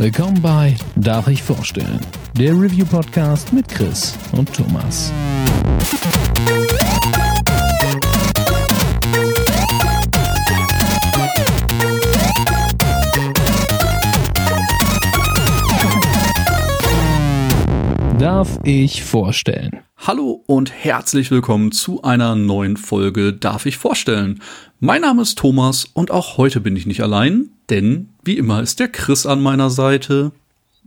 Willkommen bei Darf ich vorstellen? Der Review-Podcast mit Chris und Thomas. Darf ich vorstellen? Hallo und herzlich willkommen zu einer neuen Folge Darf ich vorstellen? Mein Name ist Thomas und auch heute bin ich nicht allein, denn wie immer ist der Chris an meiner Seite.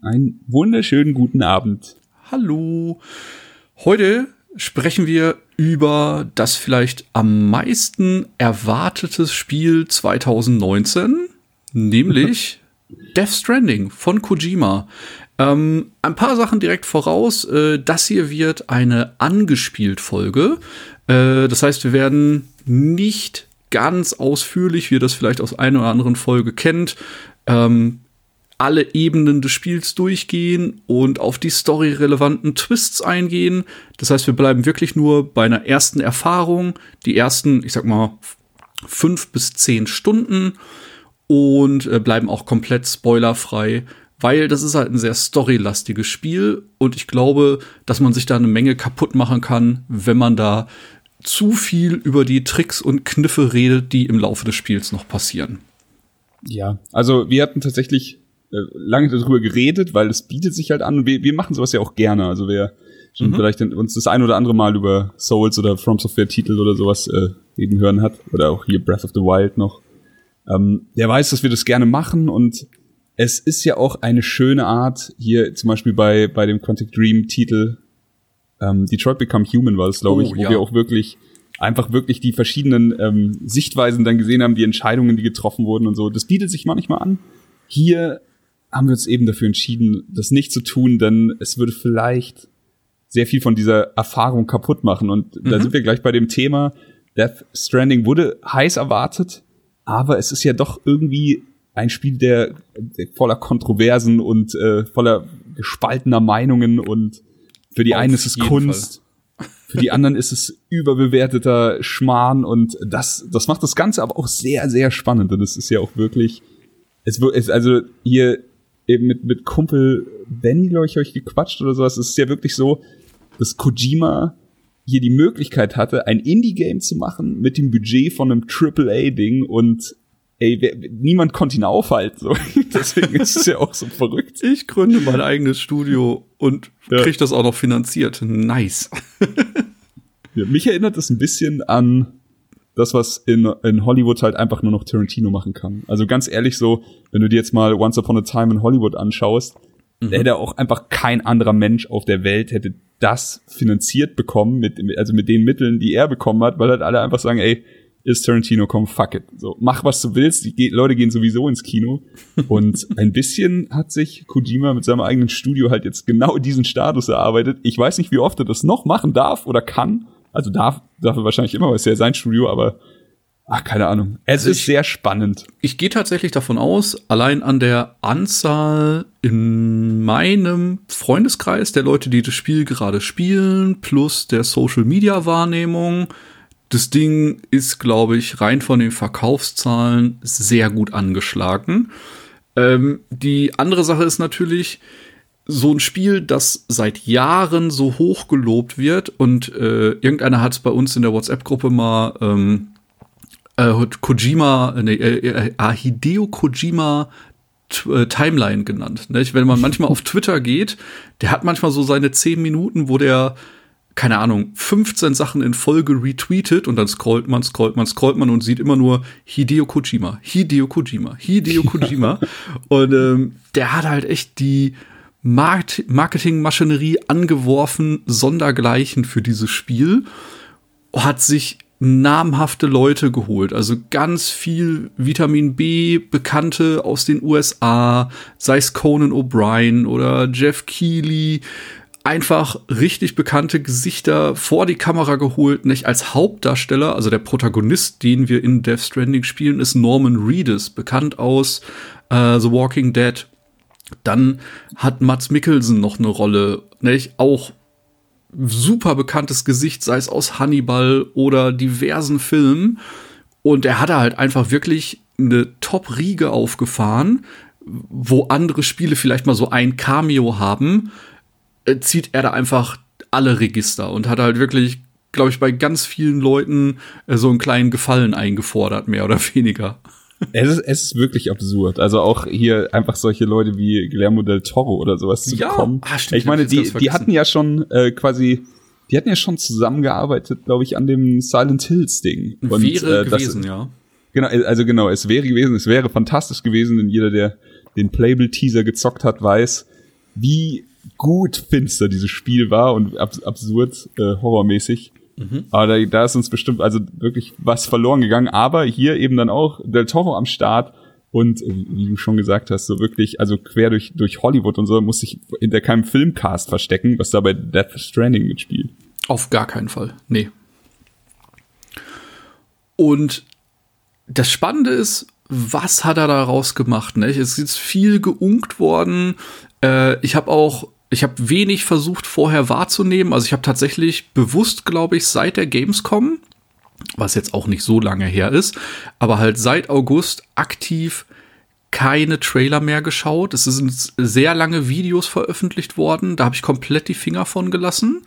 Einen wunderschönen guten Abend. Hallo. Heute sprechen wir über das vielleicht am meisten erwartetes Spiel 2019, nämlich Death Stranding von Kojima. Ähm, ein paar Sachen direkt voraus. Äh, das hier wird eine angespielt Folge. Äh, das heißt, wir werden nicht ganz ausführlich, wie ihr das vielleicht aus einer oder anderen Folge kennt, ähm, alle Ebenen des Spiels durchgehen und auf die storyrelevanten Twists eingehen. Das heißt, wir bleiben wirklich nur bei einer ersten Erfahrung, die ersten, ich sag mal, fünf bis zehn Stunden und äh, bleiben auch komplett spoilerfrei weil das ist halt ein sehr storylastiges Spiel und ich glaube, dass man sich da eine Menge kaputt machen kann, wenn man da zu viel über die Tricks und Kniffe redet, die im Laufe des Spiels noch passieren. Ja, also wir hatten tatsächlich äh, lange darüber geredet, weil es bietet sich halt an. Wir, wir machen sowas ja auch gerne. Also wir schon mhm. vielleicht uns das ein oder andere Mal über Souls oder From Software Titel oder sowas äh, reden hören hat oder auch hier Breath of the Wild noch. Ähm, der weiß, dass wir das gerne machen und es ist ja auch eine schöne Art, hier zum Beispiel bei, bei dem Quantic Dream Titel, ähm, Detroit Become Human war es, glaube oh, ich, wo ja. wir auch wirklich einfach wirklich die verschiedenen ähm, Sichtweisen dann gesehen haben, die Entscheidungen, die getroffen wurden und so. Das bietet sich manchmal an. Hier haben wir uns eben dafür entschieden, das nicht zu tun, denn es würde vielleicht sehr viel von dieser Erfahrung kaputt machen. Und mhm. da sind wir gleich bei dem Thema. Death Stranding wurde heiß erwartet, aber es ist ja doch irgendwie ein Spiel, der, der voller Kontroversen und äh, voller gespaltener Meinungen und für die Auf einen ist es Kunst, Fall. für die anderen ist es überbewerteter Schmarrn und das, das macht das Ganze aber auch sehr, sehr spannend und es ist ja auch wirklich, es ist also hier eben mit, mit Kumpel Benny, glaube ich, euch gequatscht oder sowas, es ist ja wirklich so, dass Kojima hier die Möglichkeit hatte, ein Indie-Game zu machen mit dem Budget von einem AAA-Ding und ey, wer, niemand konnte ihn aufhalten. So. Deswegen ist es ja auch so verrückt. Ich gründe mein eigenes Studio und ja. krieg das auch noch finanziert. Nice. ja, mich erinnert das ein bisschen an das, was in, in Hollywood halt einfach nur noch Tarantino machen kann. Also ganz ehrlich so, wenn du dir jetzt mal Once Upon a Time in Hollywood anschaust, mhm. hätte auch einfach kein anderer Mensch auf der Welt hätte das finanziert bekommen, mit, also mit den Mitteln, die er bekommen hat, weil halt alle einfach sagen, ey, ist Tarantino, komm, fuck it. So, mach was du willst. Die Leute gehen sowieso ins Kino. Und ein bisschen hat sich Kojima mit seinem eigenen Studio halt jetzt genau diesen Status erarbeitet. Ich weiß nicht, wie oft er das noch machen darf oder kann. Also darf, darf er wahrscheinlich immer, weil es ja sein Studio, aber ach, keine Ahnung. Es also ist sehr spannend. Ich gehe tatsächlich davon aus, allein an der Anzahl in meinem Freundeskreis der Leute, die das Spiel gerade spielen, plus der Social Media Wahrnehmung, das Ding ist, glaube ich, rein von den Verkaufszahlen sehr gut angeschlagen. Ähm, die andere Sache ist natürlich, so ein Spiel, das seit Jahren so hoch gelobt wird und äh, irgendeiner hat es bei uns in der WhatsApp-Gruppe mal ähm, äh, Kojima, nee, äh, äh, Hideo Kojima äh, Timeline genannt. Ne? Wenn man manchmal auf Twitter geht, der hat manchmal so seine zehn Minuten, wo der keine Ahnung, 15 Sachen in Folge retweetet und dann scrollt man, scrollt man, scrollt man und sieht immer nur Hideo Kojima, Hideo Kojima, Hideo Kojima. und ähm, der hat halt echt die Markt Marketingmaschinerie angeworfen, sondergleichen für dieses Spiel. Hat sich namhafte Leute geholt, also ganz viel Vitamin B Bekannte aus den USA, sei es Conan O'Brien oder Jeff Keighley, einfach richtig bekannte Gesichter vor die Kamera geholt, nicht als Hauptdarsteller, also der Protagonist, den wir in Death Stranding spielen, ist Norman Reedus, bekannt aus äh, The Walking Dead. Dann hat Mats Mikkelsen noch eine Rolle, nicht? Auch super bekanntes Gesicht, sei es aus Hannibal oder diversen Filmen. Und er hatte halt einfach wirklich eine Top-Riege aufgefahren, wo andere Spiele vielleicht mal so ein Cameo haben, zieht er da einfach alle Register und hat halt wirklich, glaube ich, bei ganz vielen Leuten äh, so einen kleinen Gefallen eingefordert, mehr oder weniger. Es ist, es ist wirklich absurd. Also auch hier einfach solche Leute wie Guillermo del Toro oder sowas zu Ja, bekommen. ah, stimmt, ich meine, die, die hatten ja schon äh, quasi, die hatten ja schon zusammengearbeitet, glaube ich, an dem Silent Hills Ding. Und, Wäre äh, das- gewesen, ja. Genau, also genau, es wäre gewesen, es wäre fantastisch gewesen, denn jeder, der den Playable-Teaser gezockt hat, weiß, wie gut finster dieses Spiel war und abs absurd äh, horrormäßig. Aber da, da ist uns bestimmt also wirklich was verloren gegangen. Aber hier eben dann auch Del Toro am Start und äh, wie du schon gesagt hast, so wirklich, also quer durch, durch Hollywood und so, muss sich hinter keinem Filmcast verstecken, was da bei Death Stranding mitspielt. Auf gar keinen Fall. Nee. Und das Spannende ist, was hat er daraus gemacht? Ne? Es ist viel geunkt worden. Äh, ich habe auch, ich habe wenig versucht vorher wahrzunehmen. Also ich habe tatsächlich bewusst, glaube ich, seit der Gamescom, was jetzt auch nicht so lange her ist, aber halt seit August aktiv keine Trailer mehr geschaut. Es sind sehr lange Videos veröffentlicht worden. Da habe ich komplett die Finger von gelassen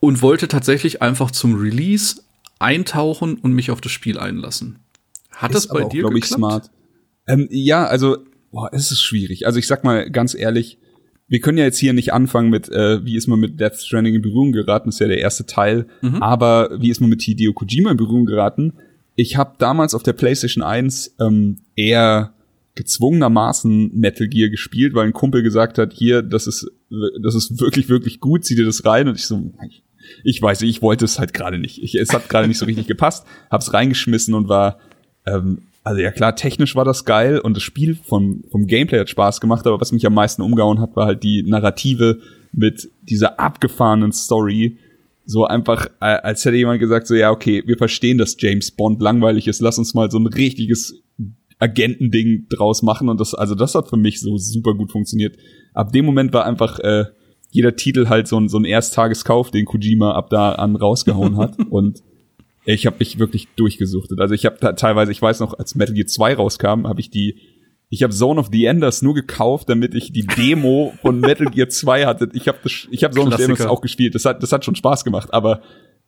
und wollte tatsächlich einfach zum Release eintauchen und mich auf das Spiel einlassen. Hat das Ist bei aber auch, dir glaub ich, geklappt? smart. Ähm, ja, also, boah, es ist schwierig. Also ich sag mal ganz ehrlich, wir können ja jetzt hier nicht anfangen mit, äh, wie ist man mit Death Stranding in Berührung geraten, das ist ja der erste Teil. Mhm. Aber wie ist man mit Hideo Kojima in Berührung geraten? Ich habe damals auf der PlayStation 1 ähm, eher gezwungenermaßen Metal Gear gespielt, weil ein Kumpel gesagt hat, hier, das ist, das ist wirklich, wirklich gut, zieh dir das rein. Und ich so, ich, ich weiß ich wollte es halt gerade nicht. Ich, es hat gerade nicht so richtig gepasst, hab's reingeschmissen und war, ähm, also ja klar, technisch war das geil und das Spiel vom, vom Gameplay hat Spaß gemacht, aber was mich am meisten umgehauen hat, war halt die Narrative mit dieser abgefahrenen Story. So einfach, als hätte jemand gesagt, so ja, okay, wir verstehen, dass James Bond langweilig ist, lass uns mal so ein richtiges Agentending draus machen und das, also das hat für mich so super gut funktioniert. Ab dem Moment war einfach äh, jeder Titel halt so ein, so ein Ersttageskauf, den Kojima ab da an rausgehauen hat und ich habe mich wirklich durchgesuchtet. Also ich habe teilweise, ich weiß noch, als Metal Gear 2 rauskam, habe ich die ich habe Zone of the Enders nur gekauft, damit ich die Demo von Metal Gear 2 hatte. Ich habe ich habe Zone of the Enders Klassiker. auch gespielt. Das hat das hat schon Spaß gemacht, aber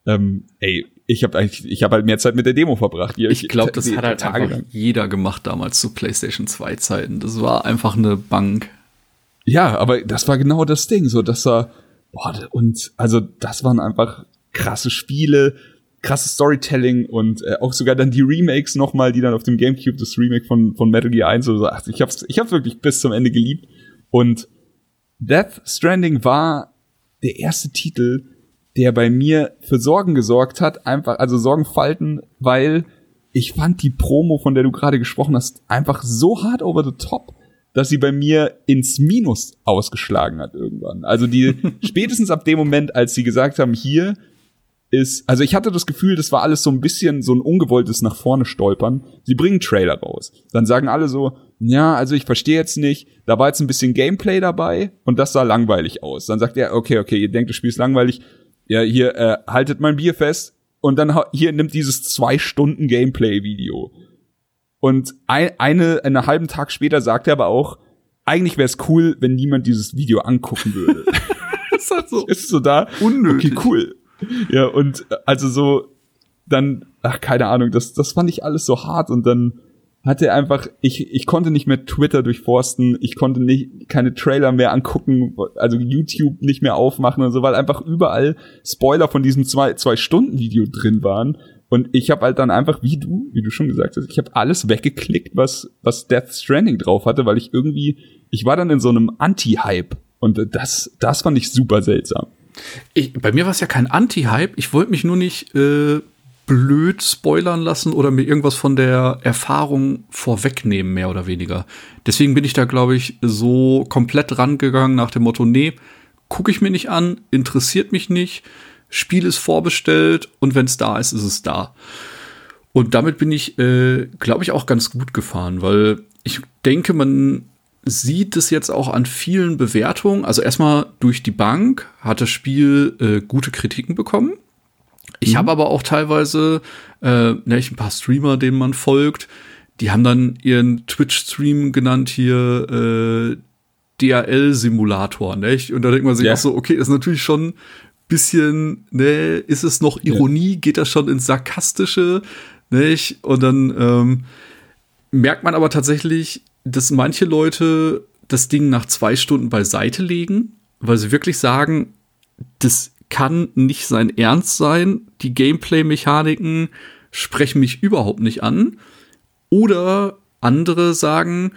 ähm, ey, ich habe eigentlich ich habe halt mehr Zeit mit der Demo verbracht. Hier, Ich glaube, das die- hat halt Tage einfach lang. jeder gemacht damals zu PlayStation 2 Zeiten. Das war einfach eine Bank. Ja, aber das war genau das Ding, so dass er boah, und also das waren einfach krasse Spiele, krasses Storytelling und äh, auch sogar dann die Remakes nochmal, die dann auf dem GameCube das Remake von von Metal Gear 1 oder so. Ach, ich hab's ich hab's wirklich bis zum Ende geliebt und Death Stranding war der erste Titel, der bei mir für Sorgen gesorgt hat, einfach also Sorgenfalten, weil ich fand die Promo, von der du gerade gesprochen hast, einfach so hart over the top, dass sie bei mir ins Minus ausgeschlagen hat irgendwann. Also die spätestens ab dem Moment, als sie gesagt haben, hier ist, also ich hatte das Gefühl, das war alles so ein bisschen so ein ungewolltes nach vorne stolpern. Sie bringen Trailer raus. Dann sagen alle so, ja, also ich verstehe jetzt nicht, da war jetzt ein bisschen Gameplay dabei und das sah langweilig aus. Dann sagt er, okay, okay, ihr denkt, das Spiel ist langweilig. Ja, hier, äh, haltet mein Bier fest und dann hier nimmt dieses zwei Stunden Gameplay-Video. Und ein, eine, einen halben Tag später sagt er aber auch, eigentlich wäre es cool, wenn niemand dieses Video angucken würde. Das ist halt so ist so da. unnötig. Okay, cool. Ja, und äh, also so, dann, ach, keine Ahnung, das, das fand ich alles so hart und dann hatte er einfach, ich, ich konnte nicht mehr Twitter durchforsten, ich konnte nicht, keine Trailer mehr angucken, also YouTube nicht mehr aufmachen und so, weil einfach überall Spoiler von diesem zwei, zwei Stunden Video drin waren. Und ich habe halt dann einfach, wie du, wie du schon gesagt hast, ich habe alles weggeklickt, was, was Death Stranding drauf hatte, weil ich irgendwie, ich war dann in so einem Anti-Hype. Und das, das fand ich super seltsam. Ich, bei mir war es ja kein Anti-Hype. Ich wollte mich nur nicht äh, blöd spoilern lassen oder mir irgendwas von der Erfahrung vorwegnehmen, mehr oder weniger. Deswegen bin ich da, glaube ich, so komplett rangegangen nach dem Motto, nee, gucke ich mir nicht an, interessiert mich nicht, Spiel ist vorbestellt und wenn es da ist, ist es da. Und damit bin ich, äh, glaube ich, auch ganz gut gefahren, weil ich denke, man sieht es jetzt auch an vielen Bewertungen. Also erstmal durch die Bank hat das Spiel äh, gute Kritiken bekommen. Ich habe aber auch teilweise äh, ne, ich ein paar Streamer, denen man folgt, die haben dann ihren Twitch-Stream genannt hier äh, DRL-Simulator, nicht? Und da denkt man sich Ja. auch so, okay, das ist natürlich schon bisschen, ne, ist es noch Ironie, geht das schon ins Sarkastische, nicht? Und dann ähm, merkt man aber tatsächlich, dass manche Leute das Ding nach zwei Stunden beiseite legen, weil sie wirklich sagen, das kann nicht sein Ernst sein. Die Gameplay-Mechaniken sprechen mich überhaupt nicht an. Oder andere sagen,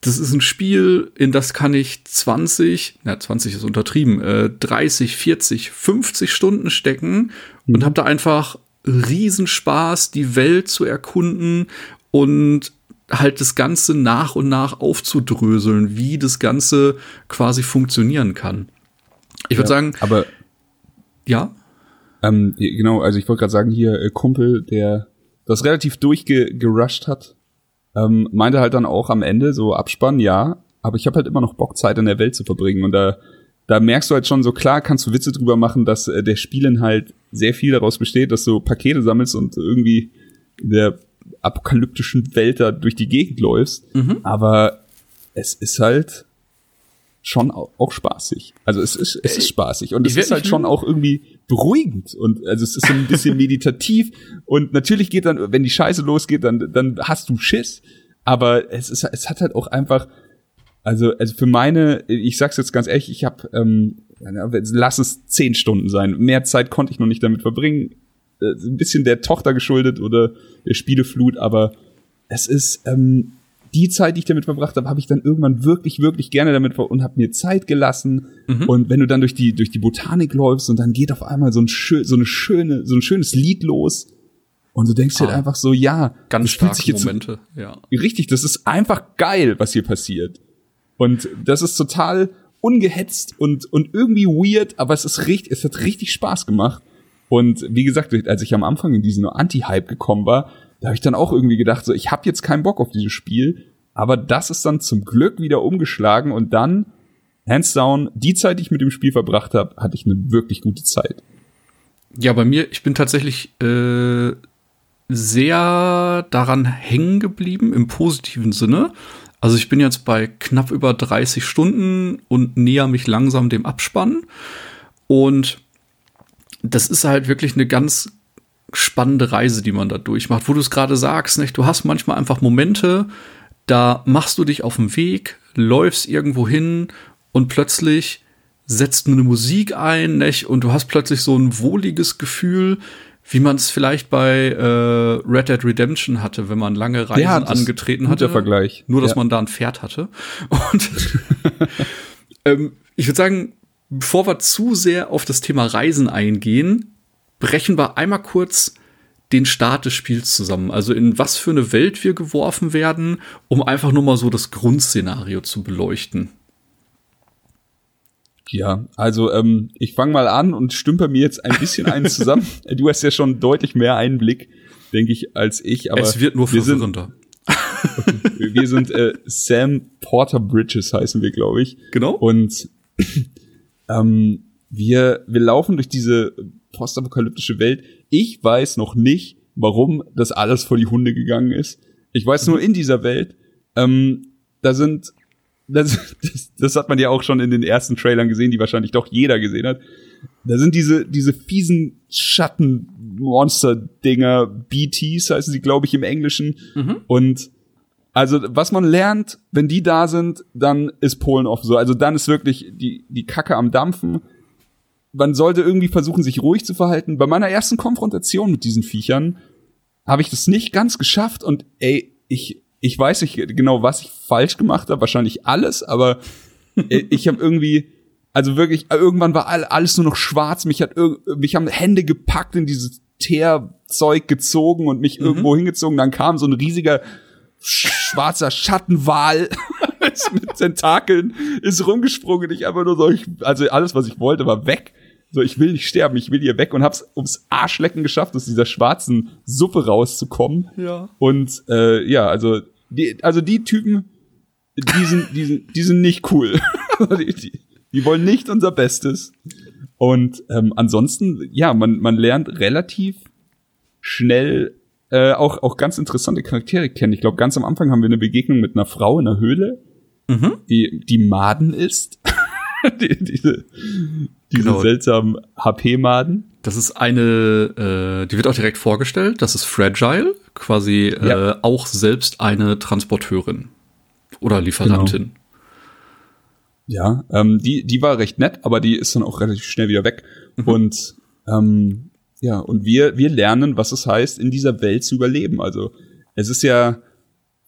das ist ein Spiel, in das kann ich 20, na 20 ist untertrieben, äh, 30, 40, 50 Stunden stecken und habe da einfach Riesenspaß, die Welt zu erkunden und halt das Ganze nach und nach aufzudröseln, wie das Ganze quasi funktionieren kann. Ich würde sagen, Aber ja, ähm, genau, also ich wollte gerade sagen, hier äh, Kumpel, der das relativ durchgerusht hat, ähm, meinte halt dann auch am Ende so Abspann, ja, aber ich habe halt immer noch Bock, Zeit in der Welt zu verbringen und da da merkst du halt schon so klar, kannst du Witze drüber machen, dass äh, der Spielinhalt sehr viel daraus besteht, dass du Pakete sammelst und irgendwie der apokalyptischen Welt da durch die Gegend läufst. Aber es ist halt schon au- auch spaßig. Also es ist, es ist spaßig. Und ich es ist halt schon auch irgendwie beruhigend. Und also es ist so ein bisschen meditativ. Und natürlich geht dann, wenn die Scheiße losgeht, dann dann hast du Schiss, aber es ist es hat halt auch einfach also also für meine, ich sag's jetzt ganz ehrlich, ich habe ähm, lass es zehn Stunden sein, mehr Zeit konnte ich noch nicht damit verbringen, äh, ein bisschen der Tochter geschuldet oder der Spieleflut, aber es ist ähm, die Zeit, die ich damit verbracht habe, habe ich dann irgendwann wirklich, wirklich gerne damit ver und habe mir Zeit gelassen. Und wenn du dann durch die durch die Botanik läufst und dann geht auf einmal so ein schön, so eine schöne, so ein schönes Lied los und du denkst dir halt Ah. einfach so, ja, ganz das starke jetzt Momente, ja. richtig, das ist einfach geil, was hier passiert. Und das ist total ungehetzt und, und irgendwie weird, aber es ist richtig, es hat richtig Spaß gemacht. Und wie gesagt, als ich am Anfang in diesen Anti-Hype gekommen war, da habe ich dann auch irgendwie gedacht, so, ich habe jetzt keinen Bock auf dieses Spiel, aber das ist dann zum Glück wieder umgeschlagen und dann, hands down, die Zeit, die ich mit dem Spiel verbracht habe, hatte ich eine wirklich gute Zeit. Ja, bei mir, ich bin tatsächlich äh, sehr daran hängen geblieben, im positiven Sinne. Also ich bin jetzt bei knapp über 30 Stunden und näher mich langsam dem Abspann. Und das ist halt wirklich eine ganz spannende Reise, die man da durchmacht. Wo du es gerade sagst, nicht? du hast manchmal einfach Momente, da machst du dich auf den Weg, läufst irgendwo hin und plötzlich setzt eine Musik ein, nicht? Und du hast plötzlich so ein wohliges Gefühl, wie man es vielleicht bei äh, Red Dead Redemption hatte, wenn man lange Reisen Ja, angetreten hatte. Vergleich. Nur, dass Ja. man da ein Pferd hatte. Und ähm, ich würde sagen, bevor wir zu sehr auf das Thema Reisen eingehen, brechen wir einmal kurz den Start des Spiels zusammen. Also in was für eine Welt wir geworfen werden, um einfach nur mal so das Grundszenario zu beleuchten. Ja, also ähm, ich fange mal an und stümper mir jetzt ein bisschen einen zusammen. du hast ja schon deutlich mehr Einblick, denke ich, als ich. Aber es wird nur wir sind, verwirrender. wir sind äh, Sam Porter Bridges heißen wir, glaube ich. Genau. Und ähm, wir, wir laufen durch diese postapokalyptische Welt. Ich weiß noch nicht, warum das alles vor die Hunde gegangen ist. Ich weiß nur in dieser Welt, ähm, da sind, das, das, das hat man ja auch schon in den ersten Trailern gesehen, die wahrscheinlich doch jeder gesehen hat. Da sind diese, diese fiesen Schatten-Monster-Dinger, BTs heißen sie, glaube ich, im Englischen. Und also, was man lernt, wenn die da sind, dann ist Polen offen so. Also dann ist wirklich die, die Kacke am Dampfen. Man sollte irgendwie versuchen, sich ruhig zu verhalten. Bei meiner ersten Konfrontation mit diesen Viechern habe ich das nicht ganz geschafft und ey, ich, ich weiß nicht genau, was ich falsch gemacht habe, wahrscheinlich alles, aber ey, ich habe irgendwie, also wirklich, irgendwann war all- alles nur noch schwarz, mich hat mich haben Hände gepackt in dieses Teerzeug gezogen und mich irgendwo hingezogen, dann kam so ein riesiger schwarzer Schattenwal ist mit Tentakeln ist rumgesprungen. Ich einfach nur so ich, also alles was ich wollte war weg. So ich will nicht sterben ich will hier weg und hab's ums Arschlecken geschafft aus dieser schwarzen Suppe rauszukommen. Ja. und äh, ja also die also die Typen die sind die sind, die sind nicht cool. Die, die, die wollen nicht unser Bestes. Und ähm, ansonsten ja man man lernt relativ schnell äh, auch, auch ganz interessante Charaktere kennen. Ich glaube, ganz am Anfang haben wir eine Begegnung mit einer Frau in einer Höhle, mhm. die, die Maden ist. die, diese diese genau. seltsamen HP-Maden. Das ist eine, äh, die wird auch direkt vorgestellt. Das ist Fragile, quasi ja. äh, auch selbst eine Transporteurin oder Lieferantin. Genau. Ja, ähm, die, die war recht nett, aber die ist dann auch relativ schnell wieder weg. Mhm. Und ähm, ja, und wir, wir lernen, was es heißt, in dieser Welt zu überleben. Also es ist ja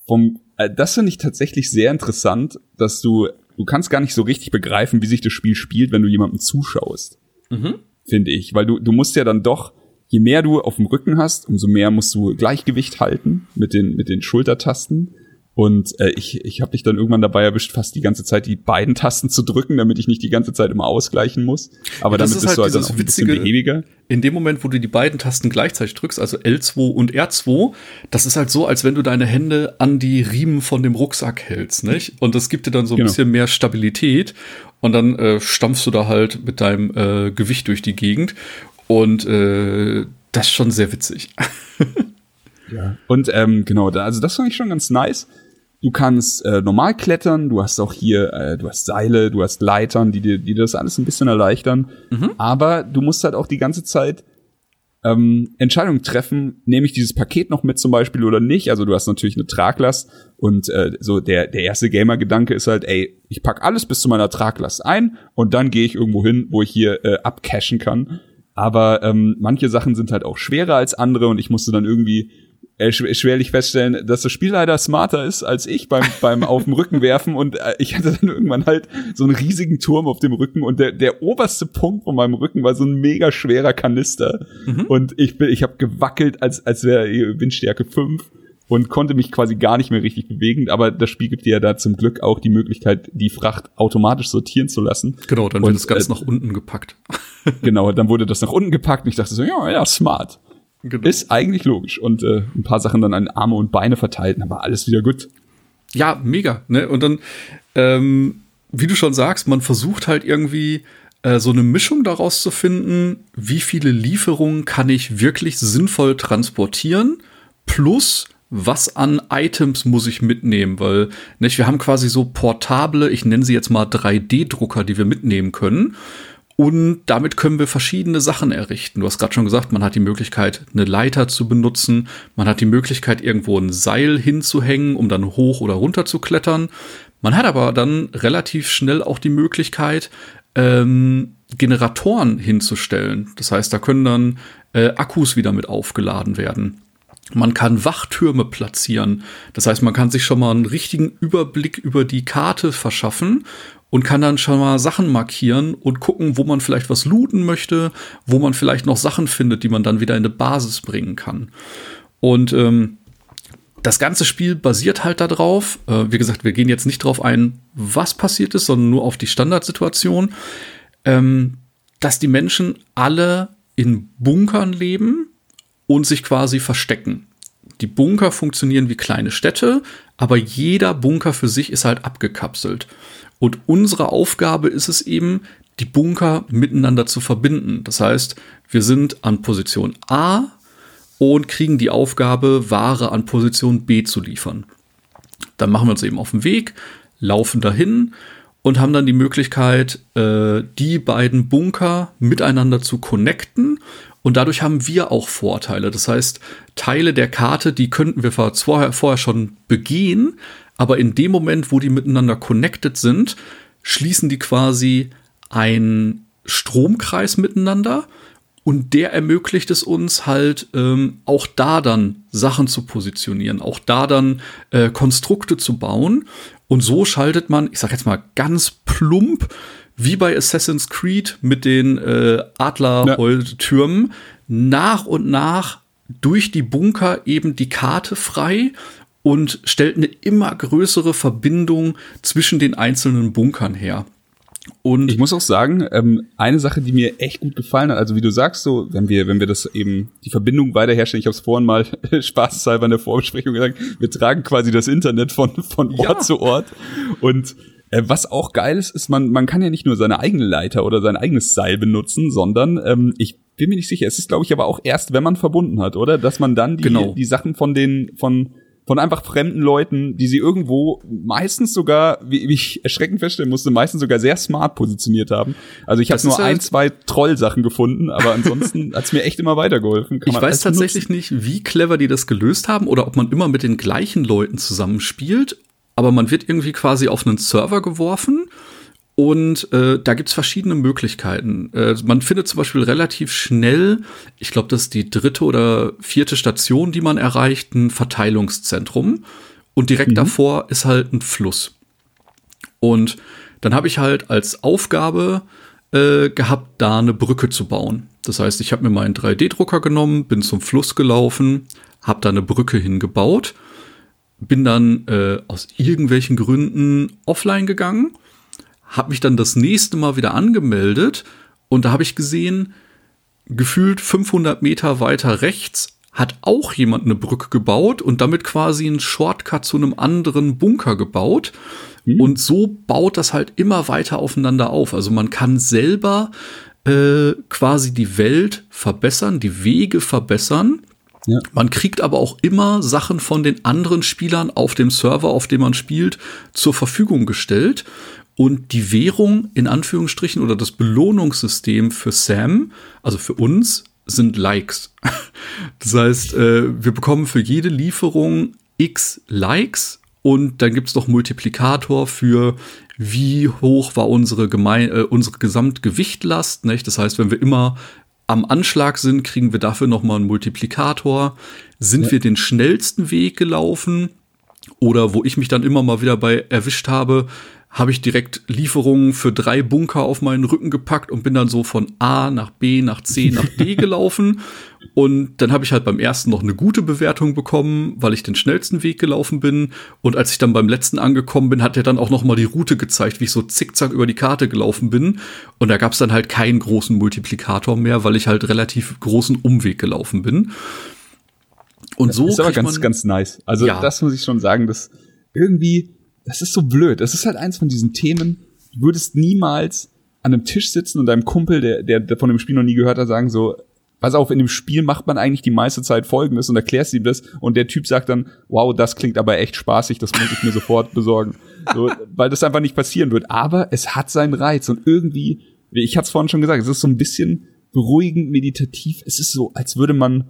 vom, äh, das finde ich tatsächlich sehr interessant, dass du, du kannst gar nicht so richtig begreifen, wie sich das Spiel spielt, wenn du jemandem zuschaust. Mhm. Finde ich. Weil du, du musst ja dann doch, je mehr du auf dem Rücken hast, umso mehr musst du Gleichgewicht halten mit den, mit den Schultertasten. Und äh, ich, ich habe mich dann irgendwann dabei erwischt, fast die ganze Zeit die beiden Tasten zu drücken, damit ich nicht die ganze Zeit immer ausgleichen muss. Aber ja, damit bist halt du halt dann auch ein witzige, bisschen behäbiger. In dem Moment, wo du die beiden Tasten gleichzeitig drückst, also L2 und R2, das ist halt so, als wenn du deine Hände an die Riemen von dem Rucksack hältst, nicht? Und das gibt dir dann so ein genau. bisschen mehr Stabilität. Und dann äh, stampfst du da halt mit deinem äh, Gewicht durch die Gegend. Und äh, das ist schon sehr witzig. ja. Und ähm, genau, da, also das fand ich schon ganz nice. Du kannst äh, normal klettern, du hast auch hier, äh, du hast Seile, du hast Leitern, die dir, die das alles ein bisschen erleichtern. Mhm. Aber du musst halt auch die ganze Zeit ähm, Entscheidungen treffen, nehme ich dieses Paket noch mit zum Beispiel oder nicht. Also du hast natürlich eine Traglast und äh, so der, der erste Gamer-Gedanke ist halt, ey, ich pack alles bis zu meiner Traglast ein und dann gehe ich irgendwo hin, wo ich hier äh, abcashen kann. Aber ähm, manche Sachen sind halt auch schwerer als andere und ich musste dann irgendwie äh, schwerlich feststellen, dass das Spiel leider smarter ist als ich beim, beim auf dem Rücken werfen und äh, ich hatte dann irgendwann halt so einen riesigen Turm auf dem Rücken und der, der oberste Punkt von meinem Rücken war so ein mega schwerer Kanister mhm. und ich bin, ich habe gewackelt, als, als wäre Windstärke 5 und konnte mich quasi gar nicht mehr richtig bewegen, aber das Spiel gibt dir ja da zum Glück auch die Möglichkeit, die Fracht automatisch sortieren zu lassen. Genau, dann wird das ganz äh, nach unten gepackt. genau, dann wurde das nach unten gepackt und ich dachte so, ja, ja, smart. Genau. Ist eigentlich logisch. Und äh, ein paar Sachen dann an Arme und Beine verteilt, dann war alles wieder gut. Ja, mega. Ne? Und dann, ähm, wie du schon sagst, man versucht halt irgendwie äh, so eine Mischung daraus zu finden, wie viele Lieferungen kann ich wirklich sinnvoll transportieren, plus was an Items muss ich mitnehmen, weil nicht, wir haben quasi so portable, ich nenne sie jetzt mal 3D-Drucker, die wir mitnehmen können. Und damit können wir verschiedene Sachen errichten. Du hast gerade schon gesagt, man hat die Möglichkeit, eine Leiter zu benutzen. Man hat die Möglichkeit, irgendwo ein Seil hinzuhängen, um dann hoch oder runter zu klettern. Man hat aber dann relativ schnell auch die Möglichkeit, ähm, Generatoren hinzustellen. Das heißt, da können dann äh, Akkus wieder mit aufgeladen werden. Man kann Wachtürme platzieren. Das heißt, man kann sich schon mal einen richtigen Überblick über die Karte verschaffen und kann dann schon mal Sachen markieren und gucken, wo man vielleicht was looten möchte, wo man vielleicht noch Sachen findet, die man dann wieder in eine Basis bringen kann. Und ähm, das ganze Spiel basiert halt darauf. Äh, wie gesagt, wir gehen jetzt nicht darauf ein, was passiert ist, sondern nur auf die Standardsituation, ähm, dass die Menschen alle in Bunkern leben und sich quasi verstecken. Die Bunker funktionieren wie kleine Städte, aber jeder Bunker für sich ist halt abgekapselt. Und unsere Aufgabe ist es eben, die Bunker miteinander zu verbinden. Das heißt, wir sind an Position A und kriegen die Aufgabe, Ware an Position B zu liefern. Dann machen wir uns eben auf den Weg, laufen dahin und haben dann die Möglichkeit, äh, die beiden Bunker miteinander zu connecten. Und dadurch haben wir auch Vorteile. Das heißt, Teile der Karte, die könnten wir vorher, vorher schon begehen, aber in dem Moment, wo die miteinander connected sind, schließen die quasi einen Stromkreis miteinander und der ermöglicht es uns halt ähm, auch da dann Sachen zu positionieren, auch da dann äh, Konstrukte zu bauen. Und so schaltet man, ich sag jetzt mal ganz plump, wie bei Assassin's Creed mit den äh, Adlertürmen, ja. nach und nach durch die Bunker eben die Karte frei und stellt eine immer größere Verbindung zwischen den einzelnen Bunkern her. Und ich muss auch sagen, ähm, eine Sache, die mir echt gut gefallen hat, also wie du sagst, so, wenn wir, wenn wir das eben, die Verbindung weiterherstellen, ich habe es vorhin mal spaßeshalber in der Vorbesprechung gesagt, wir tragen quasi das Internet von, von Ort ja. zu Ort. Und äh, was auch geil ist, ist, man, man kann ja nicht nur seine eigene Leiter oder sein eigenes Seil benutzen, sondern ähm, ich bin mir nicht sicher. Es ist, glaube ich, aber auch erst, wenn man verbunden hat, oder? Dass man dann die, Genau. die Sachen von den, von, von einfach fremden Leuten, die sie irgendwo meistens sogar, wie, wie ich erschreckend feststellen musste, meistens sogar sehr smart positioniert haben. Also ich habe nur halt- ein, zwei Trollsachen gefunden, aber ansonsten hat's mir echt immer weitergeholfen. Kann Ich weiß tatsächlich nicht, wie clever die das gelöst haben oder ob man immer mit den gleichen Leuten zusammenspielt. Aber man wird irgendwie quasi auf einen Server geworfen und äh, da gibt's verschiedene Möglichkeiten. Äh, man findet zum Beispiel relativ schnell, ich glaube, das ist die dritte oder vierte Station, die man erreicht, ein Verteilungszentrum. Und direkt davor ist halt ein Fluss. Und dann habe ich halt als Aufgabe äh, gehabt, da eine Brücke zu bauen. Das heißt, ich habe mir meinen 3D-Drucker genommen, bin zum Fluss gelaufen, habe da eine Brücke hingebaut, bin dann äh, aus irgendwelchen Gründen offline gegangen, habe mich dann das nächste Mal wieder angemeldet und da habe ich gesehen, gefühlt 500 Meter weiter rechts hat auch jemand eine Brücke gebaut und damit quasi einen Shortcut zu einem anderen Bunker gebaut. Und so baut das halt immer weiter aufeinander auf. Also man kann selber äh, quasi die Welt verbessern, die Wege verbessern. Ja. Man kriegt aber auch immer Sachen von den anderen Spielern auf dem Server, auf dem man spielt, zur Verfügung gestellt. Und die Währung in Anführungsstrichen oder das Belohnungssystem für Sam, also für uns, sind Likes. Das heißt, äh, wir bekommen für jede Lieferung x Likes und dann gibt's noch Multiplikator für wie hoch war unsere, Gemein äh, unsere Gesamtgewichtlast. Nicht? Das heißt, wenn wir immer am Anschlag sind, kriegen wir dafür nochmal einen Multiplikator. Sind wir den schnellsten Weg gelaufen? Oder wo ich mich dann immer mal wieder bei erwischt habe, habe ich direkt Lieferungen für drei Bunker auf meinen Rücken gepackt und bin dann so von A nach B nach C nach D gelaufen. Und dann habe ich halt beim ersten noch eine gute Bewertung bekommen, weil ich den schnellsten Weg gelaufen bin. Und als ich dann beim letzten angekommen bin, hat er dann auch noch mal die Route gezeigt, wie ich so zickzack über die Karte gelaufen bin. Und da gab es dann halt keinen großen Multiplikator mehr, weil ich halt relativ großen Umweg gelaufen bin. Und so ist aber ganz, ganz nice. Also Ja. das muss ich schon sagen, dass irgendwie, das ist so blöd. Das ist halt eins von diesen Themen, du würdest niemals an einem Tisch sitzen und deinem Kumpel, der, der, der von dem Spiel noch nie gehört hat, sagen so, pass auf, in dem Spiel macht man eigentlich die meiste Zeit Folgendes und erklärst ihm das und der Typ sagt dann, wow, das klingt aber echt spaßig, das muss ich mir sofort besorgen. So, weil das einfach nicht passieren wird. Aber es hat seinen Reiz und irgendwie, ich es vorhin schon gesagt, es ist so ein bisschen beruhigend, meditativ. Es ist so, als würde man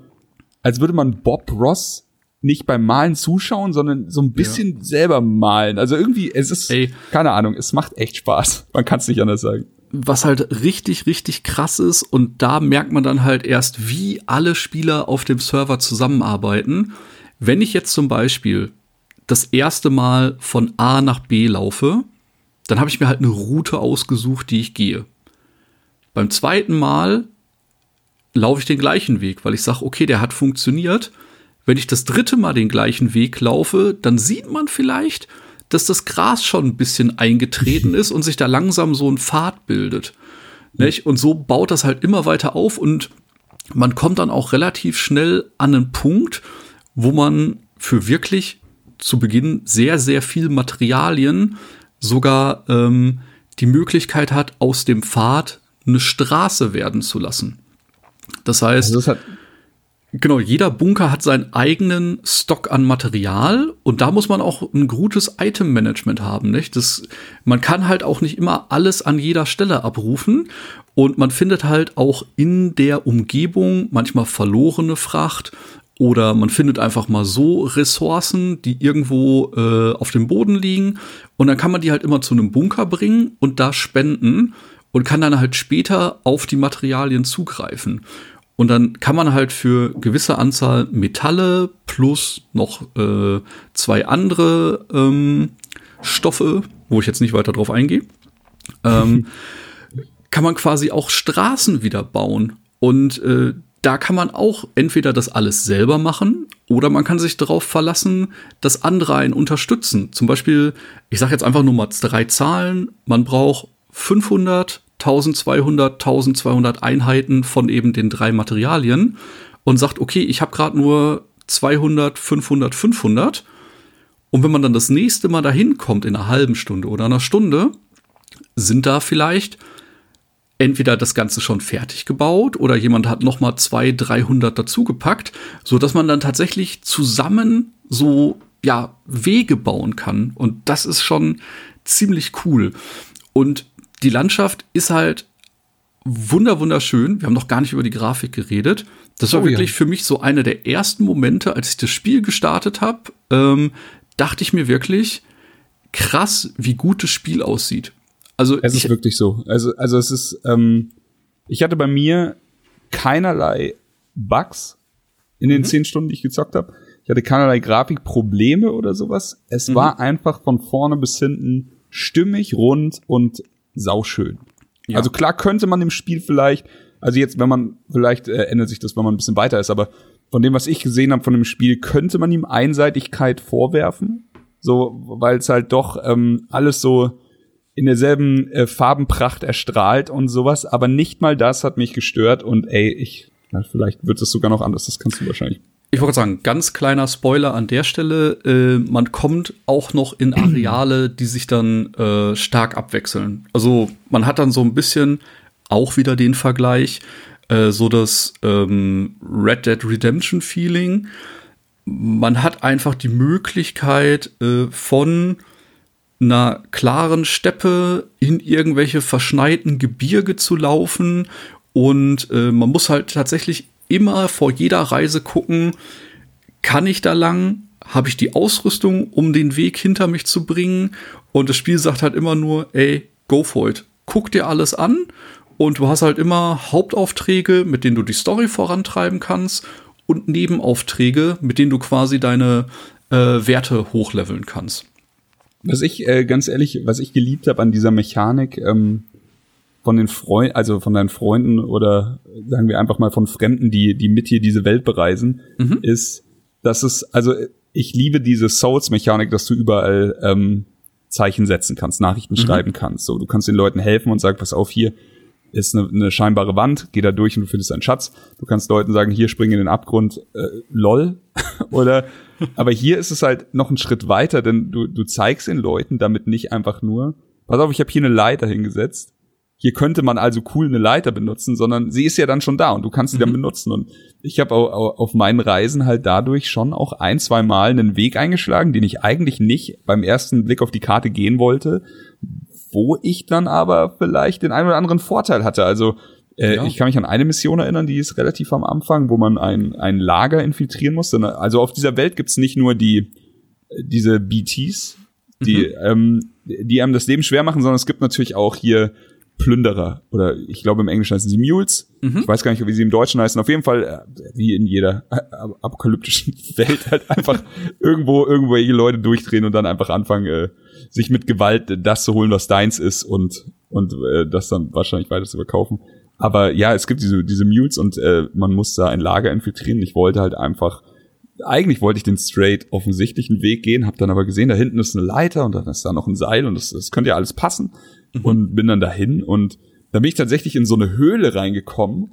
als würde man Bob Ross nicht beim Malen zuschauen, sondern so ein bisschen selber malen. Also irgendwie, es ist, Ey. keine Ahnung, es macht echt Spaß. Man kann es nicht anders sagen. was halt richtig, richtig krass ist und da merkt man dann halt erst, wie alle Spieler auf dem Server zusammenarbeiten. Wenn ich jetzt zum Beispiel das erste Mal von A nach B laufe, dann habe ich mir halt eine Route ausgesucht, die ich gehe. Beim zweiten Mal laufe ich den gleichen Weg, weil ich sage, okay, der hat funktioniert. Wenn ich das dritte Mal den gleichen Weg laufe, dann sieht man vielleicht, dass das Gras schon ein bisschen eingetreten ist und sich da langsam so ein Pfad bildet. Nicht? Und so baut das halt immer weiter auf und man kommt dann auch relativ schnell an einen Punkt, wo man für wirklich zu Beginn sehr, sehr viel Materialien sogar ähm, die Möglichkeit hat, aus dem Pfad eine Straße werden zu lassen. Das heißt, Also das hat, Genau, jeder Bunker hat seinen eigenen Stock an Material und da muss man auch ein gutes Item-Management haben, nicht? Das, man kann halt auch nicht immer alles an jeder Stelle abrufen und man findet halt auch in der Umgebung manchmal verlorene Fracht oder man findet einfach mal so Ressourcen, die irgendwo äh, auf dem Boden liegen und dann kann man die halt immer zu einem Bunker bringen und da spenden und kann dann halt später auf die Materialien zugreifen. Und dann kann man halt für gewisse Anzahl Metalle plus noch äh, zwei andere ähm, Stoffe, wo ich jetzt nicht weiter drauf eingehe, ähm, kann man quasi auch Straßen wieder bauen. Und äh, da kann man auch entweder das alles selber machen oder man kann sich darauf verlassen, dass andere einen unterstützen. Zum Beispiel, ich sage jetzt einfach nur mal drei Zahlen. Man braucht 500, 1200, 1200 Einheiten von eben den drei Materialien und sagt, okay, ich habe gerade nur 200, 500, 500. Und wenn man dann das nächste Mal dahin kommt in einer halben Stunde oder einer Stunde, sind da vielleicht entweder das Ganze schon fertig gebaut oder jemand hat noch mal zwei, 300 dazugepackt, so dass man dann tatsächlich zusammen so ja Wege bauen kann und das ist schon ziemlich cool und die Landschaft ist halt wunder wunderschön. Wir haben noch gar nicht über die Grafik geredet. Das war oh, wirklich ja. für mich so einer der ersten Momente, als ich das Spiel gestartet habe, ähm, dachte ich mir wirklich krass, wie gut das Spiel aussieht. Also es ist wirklich so. Also also es ist. Ähm, ich hatte bei mir keinerlei Bugs in den mhm. zehn Stunden, die ich gezockt habe. Ich hatte keinerlei Grafikprobleme oder sowas. Es mhm. war einfach von vorne bis hinten stimmig, rund und sauschön. Ja. Also klar könnte man im Spiel vielleicht, also jetzt, wenn man, vielleicht äh, ändert sich das, wenn man ein bisschen weiter ist, aber von dem, was ich gesehen habe von dem Spiel, könnte man ihm Einseitigkeit vorwerfen. So, weil es halt doch ähm, alles so in derselben äh, Farbenpracht erstrahlt und sowas, aber nicht mal das hat mich gestört und ey, ich, na, vielleicht wird es sogar noch anders, das kannst du wahrscheinlich ich wollte sagen, ganz kleiner Spoiler an der Stelle. Äh, man kommt auch noch in Areale, die sich dann äh, stark abwechseln. Also man hat dann so ein bisschen auch wieder den Vergleich, äh, so das ähm, Red Dead Redemption Feeling. Man hat einfach die Möglichkeit äh, von einer klaren Steppe in irgendwelche verschneiten Gebirge zu laufen und äh, man muss halt tatsächlich immer vor jeder Reise gucken, kann ich da lang? Habe ich die Ausrüstung, um den Weg hinter mich zu bringen? Und das Spiel sagt halt immer nur, ey, go for it. Guck dir alles an und du hast halt immer Hauptaufträge, mit denen du die Story vorantreiben kannst und Nebenaufträge, mit denen du quasi deine äh, Werte hochleveln kannst. Was ich äh, ganz ehrlich, was ich geliebt habe an dieser Mechanik, ähm, von den Freunden, also von deinen Freunden oder sagen wir einfach mal von Fremden, die, die mit hier diese Welt bereisen, mhm. ist, dass es, also ich liebe diese Souls-Mechanik, dass du überall ähm, Zeichen setzen kannst, Nachrichten mhm. schreiben kannst. So, du kannst den Leuten helfen und sagen, pass auf, hier ist eine, eine scheinbare Wand, geh da durch und du findest einen Schatz. Du kannst Leuten sagen, hier spring in den Abgrund, äh, lol. Oder aber hier ist es halt noch einen Schritt weiter, denn du, du zeigst den Leuten damit nicht einfach nur, pass auf, ich habe hier eine Leiter hingesetzt hier könnte man also cool eine Leiter benutzen, sondern sie ist ja dann schon da und du kannst sie mhm. dann benutzen. Und ich habe auf meinen Reisen halt dadurch schon auch ein, zwei Mal einen Weg eingeschlagen, den ich eigentlich nicht beim ersten Blick auf die Karte gehen wollte, wo ich dann aber vielleicht den einen oder anderen Vorteil hatte. Also äh, ja. ich kann mich an eine Mission erinnern, die ist relativ am Anfang, wo man ein, ein Lager infiltrieren muss. Also auf dieser Welt gibt's nicht nur die diese BTs, die, mhm. ähm, die einem das Leben schwer machen, sondern es gibt natürlich auch hier Plünderer oder ich glaube im Englischen heißen sie Mules. Mhm. Ich weiß gar nicht, wie sie im Deutschen heißen. Auf jeden Fall, äh, wie in jeder apokalyptischen Welt, halt einfach irgendwo irgendwelche Leute durchdrehen und dann einfach anfangen, äh, sich mit Gewalt das zu holen, was deins ist und und äh, das dann wahrscheinlich weiter zu verkaufen. Aber ja, es gibt diese diese Mules und äh, man muss da ein Lager infiltrieren. Ich wollte halt einfach eigentlich wollte ich den straight offensichtlichen Weg gehen, habe dann aber gesehen, da hinten ist eine Leiter und dann ist da noch ein Seil und das, das könnte ja alles passen mhm. und bin dann dahin und da bin ich tatsächlich in so eine Höhle reingekommen,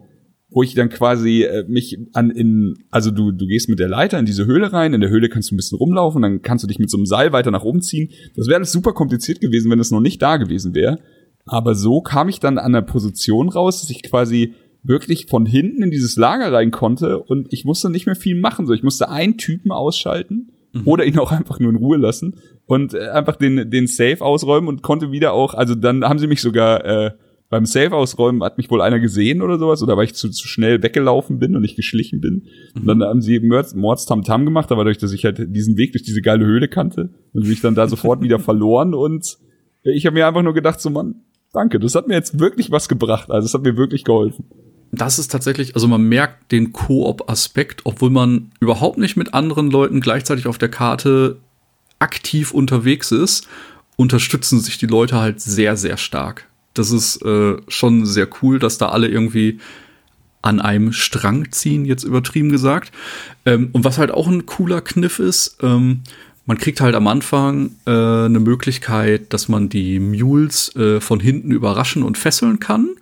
wo ich dann quasi äh, mich an in also du du gehst mit der Leiter in diese Höhle rein, in der Höhle kannst du ein bisschen rumlaufen, dann kannst du dich mit so einem Seil weiter nach oben ziehen. Das wäre alles super kompliziert gewesen, wenn es noch nicht da gewesen wäre, aber so kam ich dann an der Position raus, dass ich quasi wirklich von hinten in dieses Lager rein konnte und ich musste nicht mehr viel machen. So, ich musste einen Typen ausschalten mhm. oder ihn auch einfach nur in Ruhe lassen und äh, einfach den, den Safe ausräumen und konnte wieder auch, also dann haben sie mich sogar äh, beim Safe ausräumen hat mich wohl einer gesehen oder sowas oder weil ich zu, zu schnell weggelaufen bin und nicht geschlichen bin. Mhm. Und dann haben sie Mords, Mords Tam Tam gemacht, aber dadurch, dass ich halt diesen Weg durch diese geile Höhle kannte und mich dann da sofort wieder verloren und ich habe mir einfach nur gedacht, so Mann, danke, das hat mir jetzt wirklich was gebracht. Also es hat mir wirklich geholfen das ist tatsächlich, also man merkt den Koop-Aspekt, obwohl man überhaupt nicht mit anderen Leuten gleichzeitig auf der Karte aktiv unterwegs ist, unterstützen sich die Leute halt sehr, sehr stark. Das ist äh, schon sehr cool, dass da alle irgendwie an einem Strang ziehen, jetzt übertrieben gesagt. Ähm, und was halt auch ein cooler Kniff ist, ähm, man kriegt halt am Anfang äh, eine Möglichkeit, dass man die Mules äh, von hinten überraschen und fesseln kann.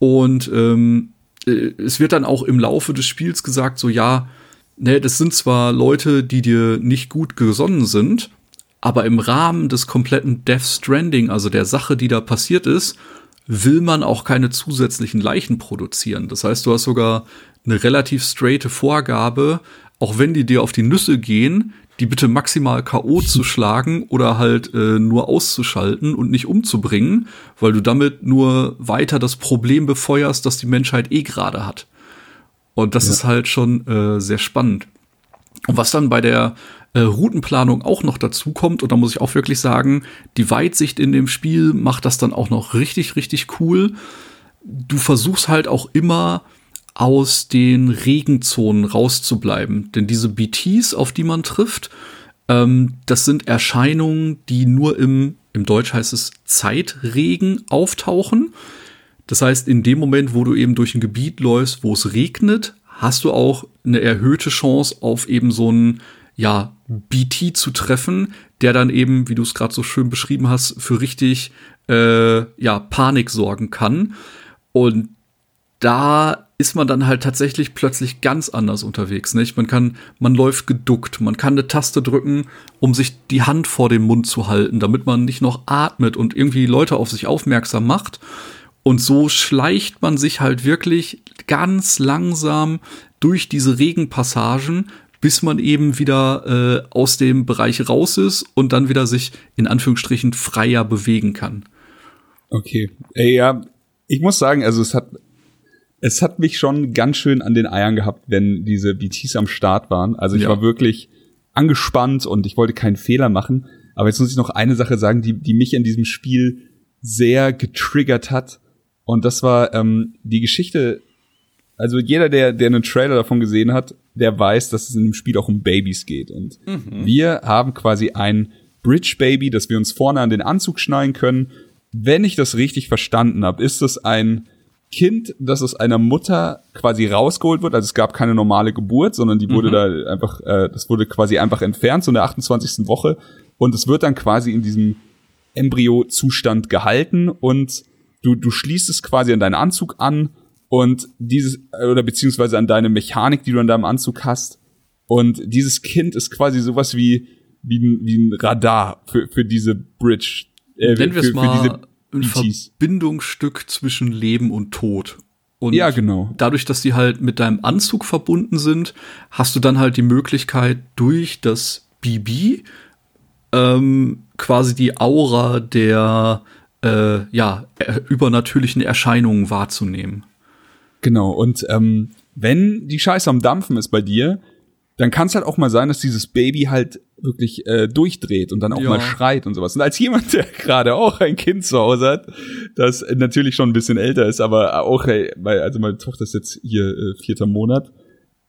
Und ähm, äh, es wird dann auch im Laufe des Spiels gesagt, so ja, ne, das sind zwar Leute, die dir nicht gut gesonnen sind, aber im Rahmen des kompletten Death Stranding, also der Sache, die da passiert ist, will man auch keine zusätzlichen Leichen produzieren. Das heißt, du hast sogar eine relativ straighte Vorgabe, auch wenn die dir auf die Nüsse gehen, die bitte maximal K.O. zu schlagen oder halt äh, nur auszuschalten und nicht umzubringen, weil du damit nur weiter das Problem befeuerst, das die Menschheit eh gerade hat. Und das ja. ist halt schon äh, sehr spannend. Und was dann bei der äh, Routenplanung auch noch dazu kommt, und da muss ich auch wirklich sagen, die Weitsicht in dem Spiel macht das dann auch noch richtig, richtig cool. Du versuchst halt auch immer aus den Regenzonen rauszubleiben. Denn diese BTs, auf die man trifft, ähm, das sind Erscheinungen, die nur im, im Deutsch heißt es Zeitregen auftauchen. Das heißt, in dem Moment, wo du eben durch ein Gebiet läufst, wo es regnet, hast du auch eine erhöhte Chance auf eben so einen ja, BT zu treffen, der dann eben, wie du es gerade so schön beschrieben hast, für richtig äh, ja, Panik sorgen kann. Und da ist man dann halt tatsächlich plötzlich ganz anders unterwegs, nicht? Man kann, man läuft geduckt, man kann eine Taste drücken, um sich die Hand vor den Mund zu halten, damit man nicht noch atmet und irgendwie Leute auf sich aufmerksam macht. Und so schleicht man sich halt wirklich ganz langsam durch diese Regenpassagen, bis man eben wieder äh, aus dem Bereich raus ist und dann wieder sich in Anführungsstrichen freier bewegen kann. Okay. Ey, ja, ich muss sagen, also es hat es hat mich schon ganz schön an den Eiern gehabt, wenn diese BTs am Start waren. Also ich ja. war wirklich angespannt und ich wollte keinen Fehler machen. Aber jetzt muss ich noch eine Sache sagen, die, die mich in diesem Spiel sehr getriggert hat. Und das war ähm, die Geschichte. Also jeder, der, der einen Trailer davon gesehen hat, der weiß, dass es in dem Spiel auch um Babys geht. Und mhm. wir haben quasi ein Bridge Baby, das wir uns vorne an den Anzug schneiden können. Wenn ich das richtig verstanden habe, ist es ein Kind, das aus einer Mutter quasi rausgeholt wird. Also es gab keine normale Geburt, sondern die wurde mhm. da einfach, äh, das wurde quasi einfach entfernt, so in der 28. Woche. Und es wird dann quasi in diesem Embryo-Zustand gehalten und du, du schließt es quasi an deinen Anzug an und dieses, oder beziehungsweise an deine Mechanik, die du an deinem Anzug hast. Und dieses Kind ist quasi sowas wie, wie, ein, wie ein Radar für, für diese Bridge. Äh, Nennen wir es mal ein Verbindungsstück zwischen Leben und Tod. Und ja, genau. dadurch, dass die halt mit deinem Anzug verbunden sind, hast du dann halt die Möglichkeit, durch das BB ähm, quasi die Aura der äh, ja, übernatürlichen Erscheinungen wahrzunehmen. Genau, und ähm, wenn die Scheiße am Dampfen ist bei dir, dann kann es halt auch mal sein, dass dieses Baby halt wirklich äh, durchdreht und dann auch ja. mal schreit und sowas. Und als jemand, der gerade auch ein Kind zu Hause hat, das natürlich schon ein bisschen älter ist, aber auch, hey, weil, also meine Tochter ist jetzt hier äh, vierter Monat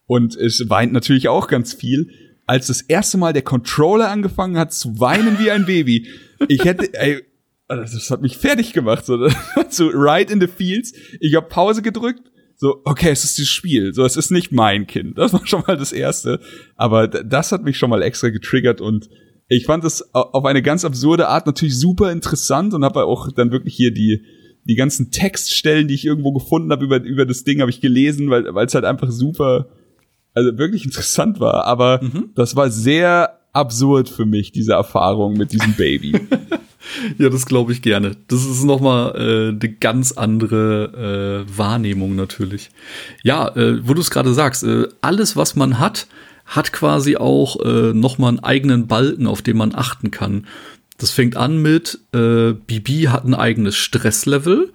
und es weint natürlich auch ganz viel. Als das erste Mal der Controller angefangen hat zu weinen wie ein Baby, ich hätte, ey, das hat mich fertig gemacht, so, so right in the fields. Ich habe Pause gedrückt, so, okay, es ist das Spiel, so, es ist nicht mein Kind. Das war schon mal das Erste. Aber das hat mich schon mal extra getriggert und ich fand es auf eine ganz absurde Art natürlich super interessant und habe auch dann wirklich hier die, die ganzen Textstellen, die ich irgendwo gefunden habe über, über das Ding, habe ich gelesen, weil es halt einfach super, also wirklich interessant war. Aber mhm. das war sehr absurd für mich, diese Erfahrung mit diesem Baby. ja, das glaube ich gerne. Das ist nochmal äh, eine ganz andere äh, Wahrnehmung natürlich. Ja, äh, wo du es gerade sagst, äh, alles, was man hat, hat quasi auch äh, nochmal einen eigenen Balken, auf den man achten kann. Das fängt an mit, äh, Bibi hat ein eigenes Stresslevel.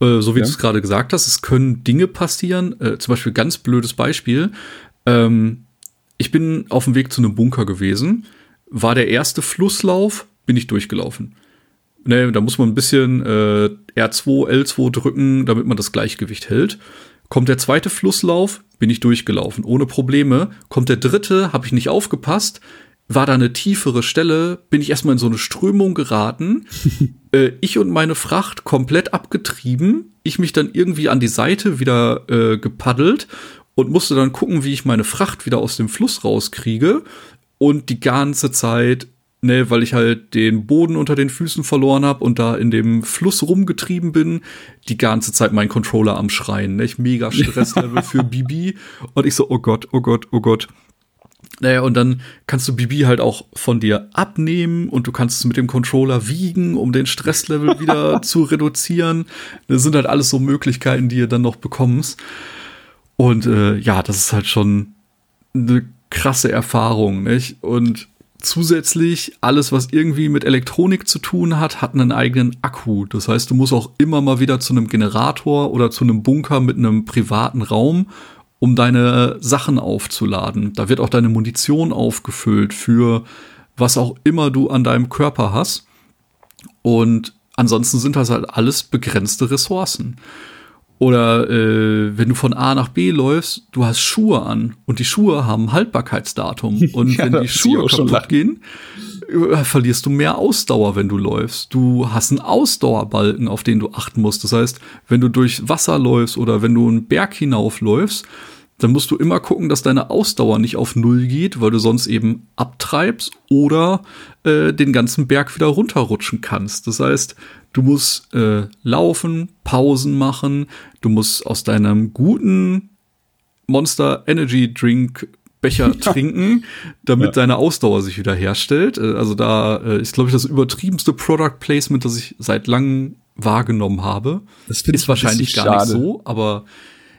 Äh, so wie ja. du es gerade gesagt hast, es können Dinge passieren. Äh, zum Beispiel ganz blödes Beispiel. Ähm, ich bin auf dem Weg zu einem Bunker gewesen, war der erste Flusslauf, bin ich durchgelaufen. Ne, da muss man ein bisschen äh, R2, L2 drücken, damit man das Gleichgewicht hält. Kommt der zweite Flusslauf, bin ich durchgelaufen, ohne Probleme. Kommt der dritte, habe ich nicht aufgepasst, war da eine tiefere Stelle, bin ich erstmal in so eine Strömung geraten. äh, ich und meine Fracht komplett abgetrieben. Ich mich dann irgendwie an die Seite wieder äh, gepaddelt und musste dann gucken, wie ich meine Fracht wieder aus dem Fluss rauskriege. Und die ganze Zeit ne, weil ich halt den Boden unter den Füßen verloren habe und da in dem Fluss rumgetrieben bin, die ganze Zeit mein Controller am Schreien, ne, ich mega Stresslevel für Bibi und ich so, oh Gott, oh Gott, oh Gott. Naja, und dann kannst du Bibi halt auch von dir abnehmen und du kannst es mit dem Controller wiegen, um den Stresslevel wieder zu reduzieren. Das sind halt alles so Möglichkeiten, die ihr dann noch bekommst. Und äh, ja, das ist halt schon eine krasse Erfahrung, nicht? Und zusätzlich alles, was irgendwie mit Elektronik zu tun hat, hat einen eigenen Akku. Das heißt, du musst auch immer mal wieder zu einem Generator oder zu einem Bunker mit einem privaten Raum um deine Sachen aufzuladen. Da wird auch deine Munition aufgefüllt für was auch immer du an deinem Körper hast. Und ansonsten sind das halt alles begrenzte Ressourcen. Oder äh, wenn du von A nach B läufst, du hast Schuhe an und die Schuhe haben Haltbarkeitsdatum. Und ja, wenn die Schuhe kaputt gehen, äh, verlierst du mehr Ausdauer, wenn du läufst. Du hast einen Ausdauerbalken, auf den du achten musst. Das heißt, wenn du durch Wasser läufst oder wenn du einen Berg hinaufläufst, dann musst du immer gucken, dass deine Ausdauer nicht auf Null geht, weil du sonst eben abtreibst oder äh, den ganzen Berg wieder runterrutschen kannst. Das heißt, du musst äh, laufen, Pausen machen, du musst aus deinem guten Monster Energy Drink Becher trinken, damit ja. deine Ausdauer sich wieder herstellt. Äh, also da äh, ist, glaube ich, das übertriebenste Product Placement, das ich seit langem wahrgenommen habe. Das ist wahrscheinlich gar schade. nicht so, aber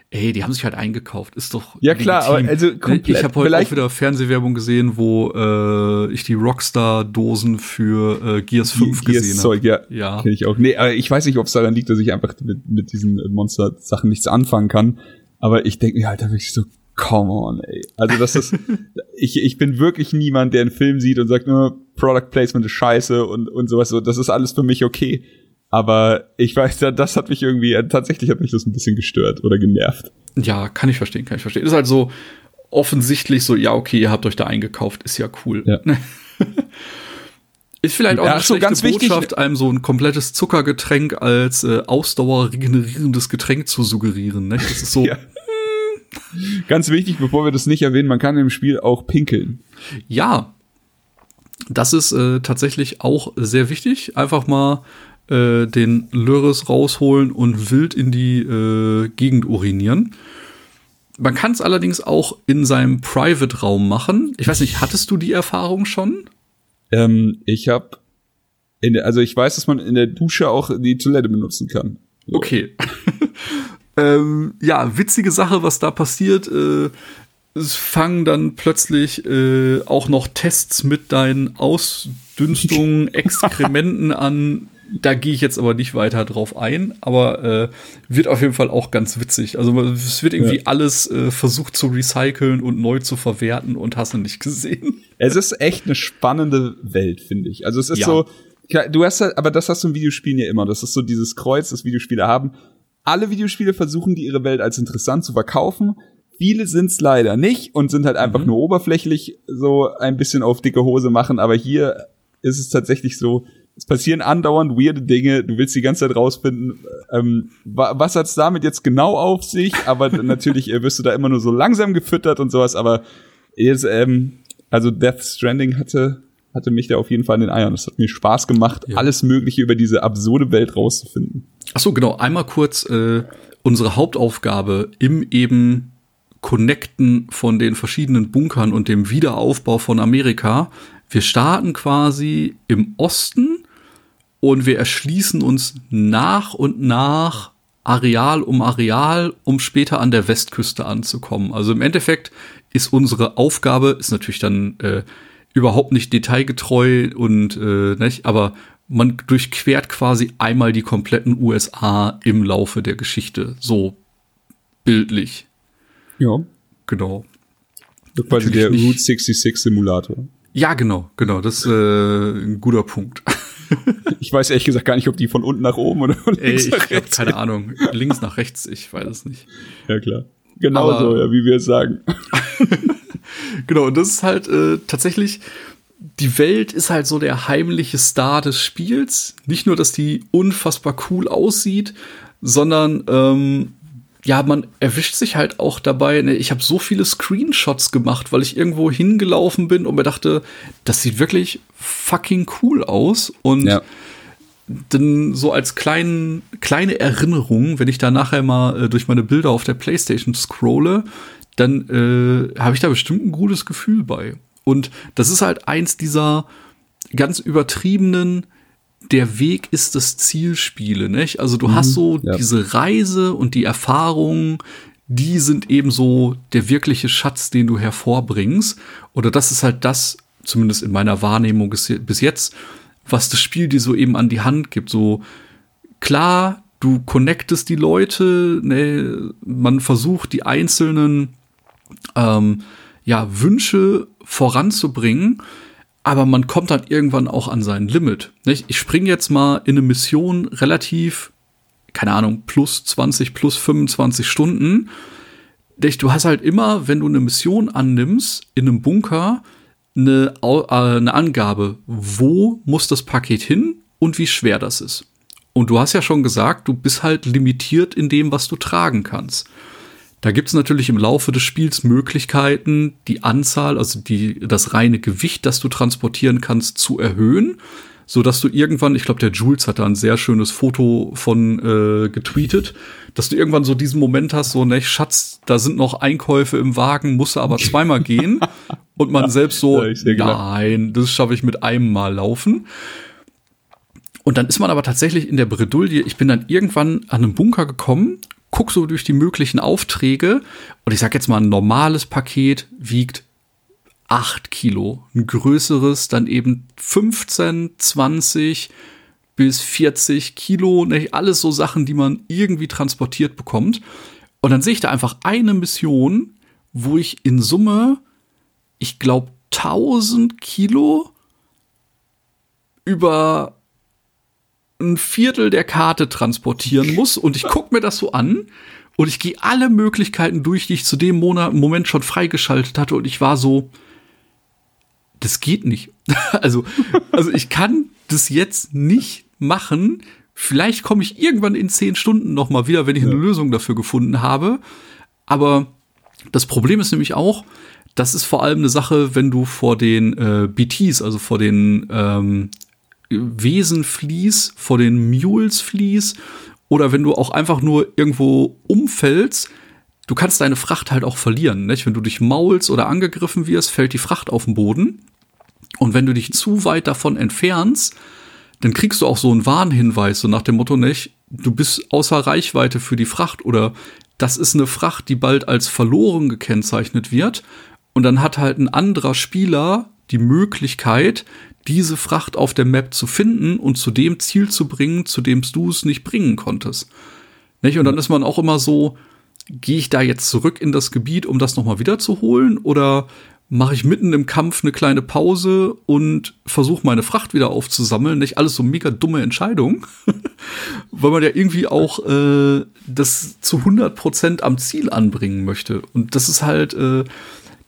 ey, die haben sich halt eingekauft. Ist doch. Ja, klar, aber also komplett. Ich habe heute auch wieder Fernsehwerbung gesehen, wo äh, ich die Rockstar-Dosen für äh, Gears 5 Gears gesehen habe. Ja, ja. Kenn ich auch. Nee, aber ich weiß nicht, ob es daran liegt, dass ich einfach mit, mit diesen Monster-Sachen nichts anfangen kann. Aber ich denke mir halt da wirklich so, come on, ey. Also das ist, ich, ich bin wirklich niemand, der einen Film sieht und sagt nur, Product Placement ist scheiße und, und sowas. So, das ist alles für mich okay. Aber ich weiß ja, das hat mich irgendwie, äh, tatsächlich hat mich das ein bisschen gestört oder genervt. Ja, kann ich verstehen, kann ich verstehen. Ist halt so offensichtlich so, ja, okay, ihr habt euch da eingekauft, ist ja cool. Ja. Ist vielleicht auch ja, eine so ganz Botschaft, wichtig, einem so ein komplettes Zuckergetränk als äh, Ausdauer regenerierendes Getränk zu suggerieren. Ne? Das ist so. ja. Ganz wichtig, bevor wir das nicht erwähnen, man kann im Spiel auch pinkeln. Ja, das ist äh, tatsächlich auch sehr wichtig. Einfach mal äh, den Lörres rausholen und wild in die äh, Gegend urinieren. Man kann es allerdings auch in seinem Private-Raum machen. Ich weiß nicht, hattest du die Erfahrung schon? Ähm, ich habe, also ich weiß, dass man in der Dusche auch die Toilette benutzen kann. So. Okay. ähm, ja, witzige Sache, was da passiert. Äh, es fangen dann plötzlich äh, auch noch Tests mit deinen Ausdünstungen, Exkrementen an, da gehe ich jetzt aber nicht weiter drauf ein, aber äh, wird auf jeden Fall auch ganz witzig. Also es wird irgendwie ja. alles äh, versucht zu recyceln und neu zu verwerten und hast du nicht gesehen. Es ist echt eine spannende Welt, finde ich. Also es ist ja. so, du hast halt, aber das hast du in Videospielen ja immer. Das ist so dieses Kreuz, das Videospiele haben. Alle Videospiele versuchen, die ihre Welt als interessant zu verkaufen. Viele sind's leider nicht und sind halt einfach mhm. nur oberflächlich so ein bisschen auf dicke Hose machen. Aber hier ist es tatsächlich so, es passieren andauernd weirde Dinge, du willst die ganze Zeit rausfinden, ähm, was hat's damit jetzt genau auf sich, aber natürlich äh, wirst du da immer nur so langsam gefüttert und sowas, aber jetzt, ähm, also Death Stranding hatte, hatte mich da auf jeden Fall in den Eiern. Es hat mir Spaß gemacht, ja. alles Mögliche über diese absurde Welt rauszufinden. Ach so, genau. Einmal kurz äh, unsere Hauptaufgabe im eben Connecten von den verschiedenen Bunkern und dem Wiederaufbau von Amerika. Wir starten quasi im Osten und wir erschließen uns nach und nach Areal um Areal, um später an der Westküste anzukommen. Also im Endeffekt ist unsere Aufgabe, ist natürlich dann äh, überhaupt nicht detailgetreu und äh, nicht, aber man durchquert quasi einmal die kompletten USA im Laufe der Geschichte, so bildlich. Ja. Genau. Quasi der Route 66 Simulator. Ja, genau, genau, das ist äh, ein guter Punkt. ich weiß ehrlich gesagt gar nicht, ob die von unten nach oben oder von links Ey, nach rechts. Keine Ahnung. Links nach rechts, ich weiß es nicht. Ja, klar. Genau Aber, so, ja, wie wir es sagen. genau, und das ist halt äh, tatsächlich, die Welt ist halt so der heimliche Star des Spiels. Nicht nur, dass die unfassbar cool aussieht, sondern ähm, ja, man erwischt sich halt auch dabei. Ne? Ich habe so viele Screenshots gemacht, weil ich irgendwo hingelaufen bin und mir dachte, das sieht wirklich fucking cool aus. Und ja. dann so als klein, kleine Erinnerung, wenn ich da nachher mal äh, durch meine Bilder auf der Playstation scrolle, dann äh, habe ich da bestimmt ein gutes Gefühl bei. Und das ist halt eins dieser ganz übertriebenen, der Weg ist das Zielspiele, nicht? Also du mhm, hast so ja. diese Reise und die Erfahrungen, die sind eben so der wirkliche Schatz, den du hervorbringst. Oder das ist halt das, zumindest in meiner Wahrnehmung bis jetzt, was das Spiel dir so eben an die Hand gibt. So klar, du connectest die Leute, ne, man versucht die einzelnen ähm, ja, Wünsche voranzubringen, aber man kommt dann irgendwann auch an sein Limit. Nicht? Ich springe jetzt mal in eine Mission relativ, keine Ahnung, plus 20, plus 25 Stunden. Du hast halt immer, wenn du eine Mission annimmst, in einem Bunker, eine, äh, eine Angabe, wo muss das Paket hin und wie schwer das ist. Und du hast ja schon gesagt, du bist halt limitiert in dem, was du tragen kannst. Da gibt es natürlich im Laufe des Spiels Möglichkeiten, die Anzahl, also die, das reine Gewicht, das du transportieren kannst, zu erhöhen, so dass du irgendwann, ich glaube, der Jules hat da ein sehr schönes Foto von äh, getweetet, dass du irgendwann so diesen Moment hast, so, ne, Schatz, da sind noch Einkäufe im Wagen, musst du aber zweimal gehen. Und man selbst so, nein, das schaffe ich mit einem Mal laufen. Und dann ist man aber tatsächlich in der Bredouille. Ich bin dann irgendwann an einem Bunker gekommen guck so durch die möglichen Aufträge und ich sag jetzt mal, ein normales Paket wiegt 8 Kilo. Ein größeres dann eben 15, 20 bis 40 Kilo. Ne, alles so Sachen, die man irgendwie transportiert bekommt. Und dann sehe ich da einfach eine Mission, wo ich in Summe, ich glaube, 1000 Kilo über ein Viertel der Karte transportieren muss und ich gucke mir das so an und ich gehe alle Möglichkeiten durch, die ich zu dem Monat, Moment schon freigeschaltet hatte und ich war so, das geht nicht. also, also ich kann das jetzt nicht machen. Vielleicht komme ich irgendwann in zehn Stunden noch mal wieder, wenn ich eine Lösung dafür gefunden habe. Aber das Problem ist nämlich auch, das ist vor allem eine Sache, wenn du vor den äh, BTs, also vor den ähm, Wesen fließt, vor den Mules fließt oder wenn du auch einfach nur irgendwo umfällst, du kannst deine Fracht halt auch verlieren. Nicht? Wenn du dich maulst oder angegriffen wirst, fällt die Fracht auf den Boden. Und wenn du dich zu weit davon entfernst, dann kriegst du auch so einen Warnhinweis, so nach dem Motto, nicht, du bist außer Reichweite für die Fracht oder das ist eine Fracht, die bald als verloren gekennzeichnet wird. Und dann hat halt ein anderer Spieler die Möglichkeit, diese Fracht auf der Map zu finden und zu dem Ziel zu bringen, zu dem du es nicht bringen konntest. Nicht? Und dann ist man auch immer so, gehe ich da jetzt zurück in das Gebiet, um das nochmal wiederzuholen? Oder mache ich mitten im Kampf eine kleine Pause und versuche meine Fracht wieder aufzusammeln? Nicht alles so mega dumme Entscheidungen, weil man ja irgendwie auch äh, das zu 100 Prozent am Ziel anbringen möchte. Und das ist halt äh,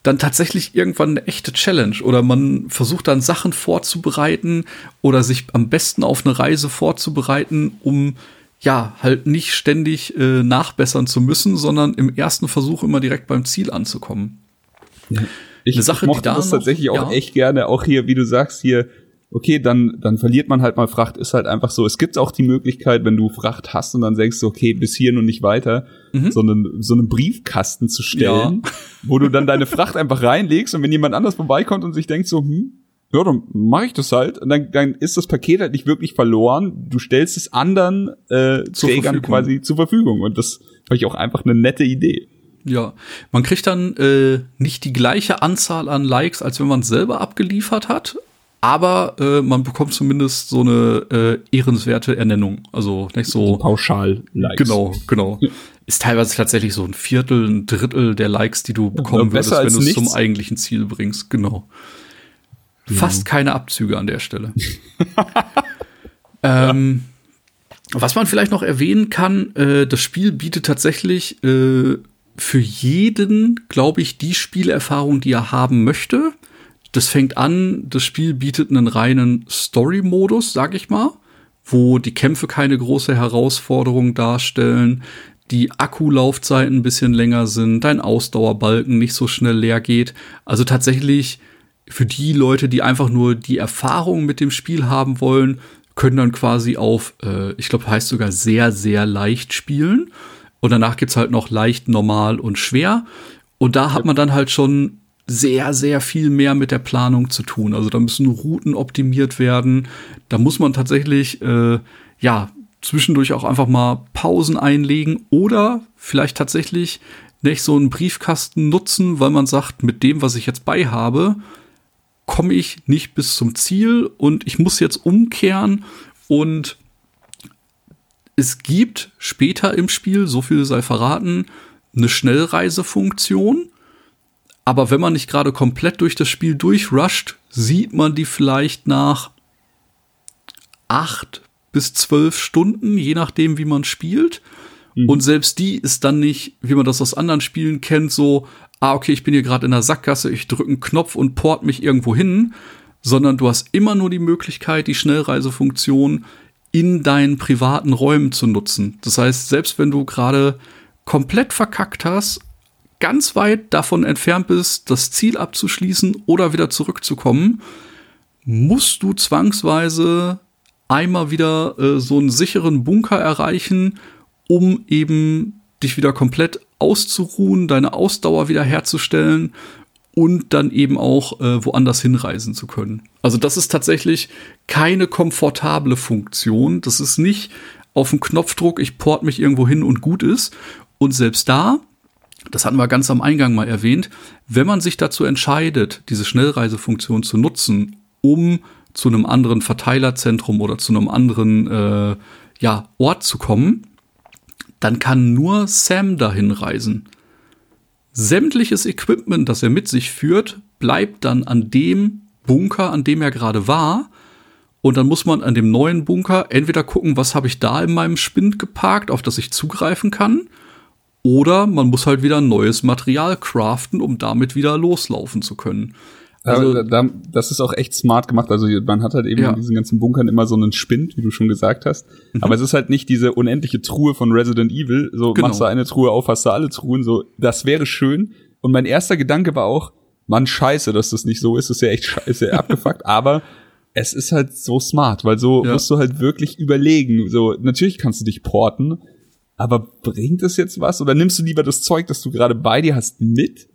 dann tatsächlich irgendwann eine echte Challenge oder man versucht dann Sachen vorzubereiten oder sich am besten auf eine Reise vorzubereiten, um ja halt nicht ständig äh, nachbessern zu müssen, sondern im ersten Versuch immer direkt beim Ziel anzukommen. Ja. Ich, eine Sache, ich mochte die da das noch, tatsächlich auch ja. echt gerne, auch hier, wie du sagst, hier okay, dann, dann verliert man halt mal Fracht, ist halt einfach so. Es gibt auch die Möglichkeit, wenn du Fracht hast und dann denkst du, okay, bis hier und nicht weiter, mhm. so, einen, so einen Briefkasten zu stellen, ja. wo du dann deine Fracht einfach reinlegst und wenn jemand anders vorbeikommt und sich denkt so, hm, ja, dann mache ich das halt. Und dann, dann ist das Paket halt nicht wirklich verloren. Du stellst es anderen äh, Trägern quasi zur Verfügung. Und das fand ich auch einfach eine nette Idee. Ja, man kriegt dann äh, nicht die gleiche Anzahl an Likes, als wenn man es selber abgeliefert hat, aber äh, man bekommt zumindest so eine äh, ehrenswerte Ernennung. Also nicht so. Pauschal Likes. Genau, genau. Ist teilweise tatsächlich so ein Viertel, ein Drittel der Likes, die du bekommen würdest, wenn du es zum eigentlichen Ziel bringst. Genau. Ja. Fast keine Abzüge an der Stelle. ähm, was man vielleicht noch erwähnen kann, äh, das Spiel bietet tatsächlich äh, für jeden, glaube ich, die Spielerfahrung, die er haben möchte. Das fängt an, das Spiel bietet einen reinen Story-Modus, sag ich mal, wo die Kämpfe keine große Herausforderung darstellen, die Akkulaufzeiten ein bisschen länger sind, dein Ausdauerbalken nicht so schnell leer geht. Also tatsächlich für die Leute, die einfach nur die Erfahrung mit dem Spiel haben wollen, können dann quasi auf, äh, ich glaube, heißt sogar sehr, sehr leicht spielen. Und danach gibt's halt noch leicht, normal und schwer. Und da hat man dann halt schon sehr, sehr viel mehr mit der Planung zu tun. Also da müssen Routen optimiert werden. Da muss man tatsächlich, äh, ja, zwischendurch auch einfach mal Pausen einlegen oder vielleicht tatsächlich nicht so einen Briefkasten nutzen, weil man sagt, mit dem, was ich jetzt bei habe, komme ich nicht bis zum Ziel und ich muss jetzt umkehren und es gibt später im Spiel, so viel sei verraten, eine Schnellreisefunktion. Aber wenn man nicht gerade komplett durch das Spiel durchrusht, sieht man die vielleicht nach acht bis zwölf Stunden, je nachdem, wie man spielt. Mhm. Und selbst die ist dann nicht, wie man das aus anderen Spielen kennt, so, ah, okay, ich bin hier gerade in der Sackgasse, ich drücke einen Knopf und port mich irgendwo hin, sondern du hast immer nur die Möglichkeit, die Schnellreisefunktion in deinen privaten Räumen zu nutzen. Das heißt, selbst wenn du gerade komplett verkackt hast, ganz weit davon entfernt bist, das Ziel abzuschließen oder wieder zurückzukommen, musst du zwangsweise einmal wieder äh, so einen sicheren Bunker erreichen, um eben dich wieder komplett auszuruhen, deine Ausdauer wieder herzustellen und dann eben auch äh, woanders hinreisen zu können. Also das ist tatsächlich keine komfortable Funktion. Das ist nicht auf den Knopfdruck, ich port mich irgendwo hin und gut ist. Und selbst da, das hatten wir ganz am Eingang mal erwähnt, wenn man sich dazu entscheidet, diese Schnellreisefunktion zu nutzen, um zu einem anderen Verteilerzentrum oder zu einem anderen äh, ja, Ort zu kommen, dann kann nur Sam dahin reisen. Sämtliches Equipment, das er mit sich führt, bleibt dann an dem Bunker, an dem er gerade war. Und dann muss man an dem neuen Bunker entweder gucken, was habe ich da in meinem Spind geparkt, auf das ich zugreifen kann. Oder man muss halt wieder neues Material craften, um damit wieder loslaufen zu können. Also, da, das ist auch echt smart gemacht. Also man hat halt eben ja. in diesen ganzen Bunkern immer so einen Spind, wie du schon gesagt hast. Mhm. Aber es ist halt nicht diese unendliche Truhe von Resident Evil. So genau. machst du eine Truhe auf, hast du alle Truhen. So, das wäre schön. Und mein erster Gedanke war auch, man scheiße, dass das nicht so ist. Das ist ja echt scheiße, abgefuckt. Aber es ist halt so smart, weil so ja. musst du halt wirklich überlegen. So, natürlich kannst du dich porten, aber bringt es jetzt was? Oder nimmst du lieber das Zeug, das du gerade bei dir hast, mit?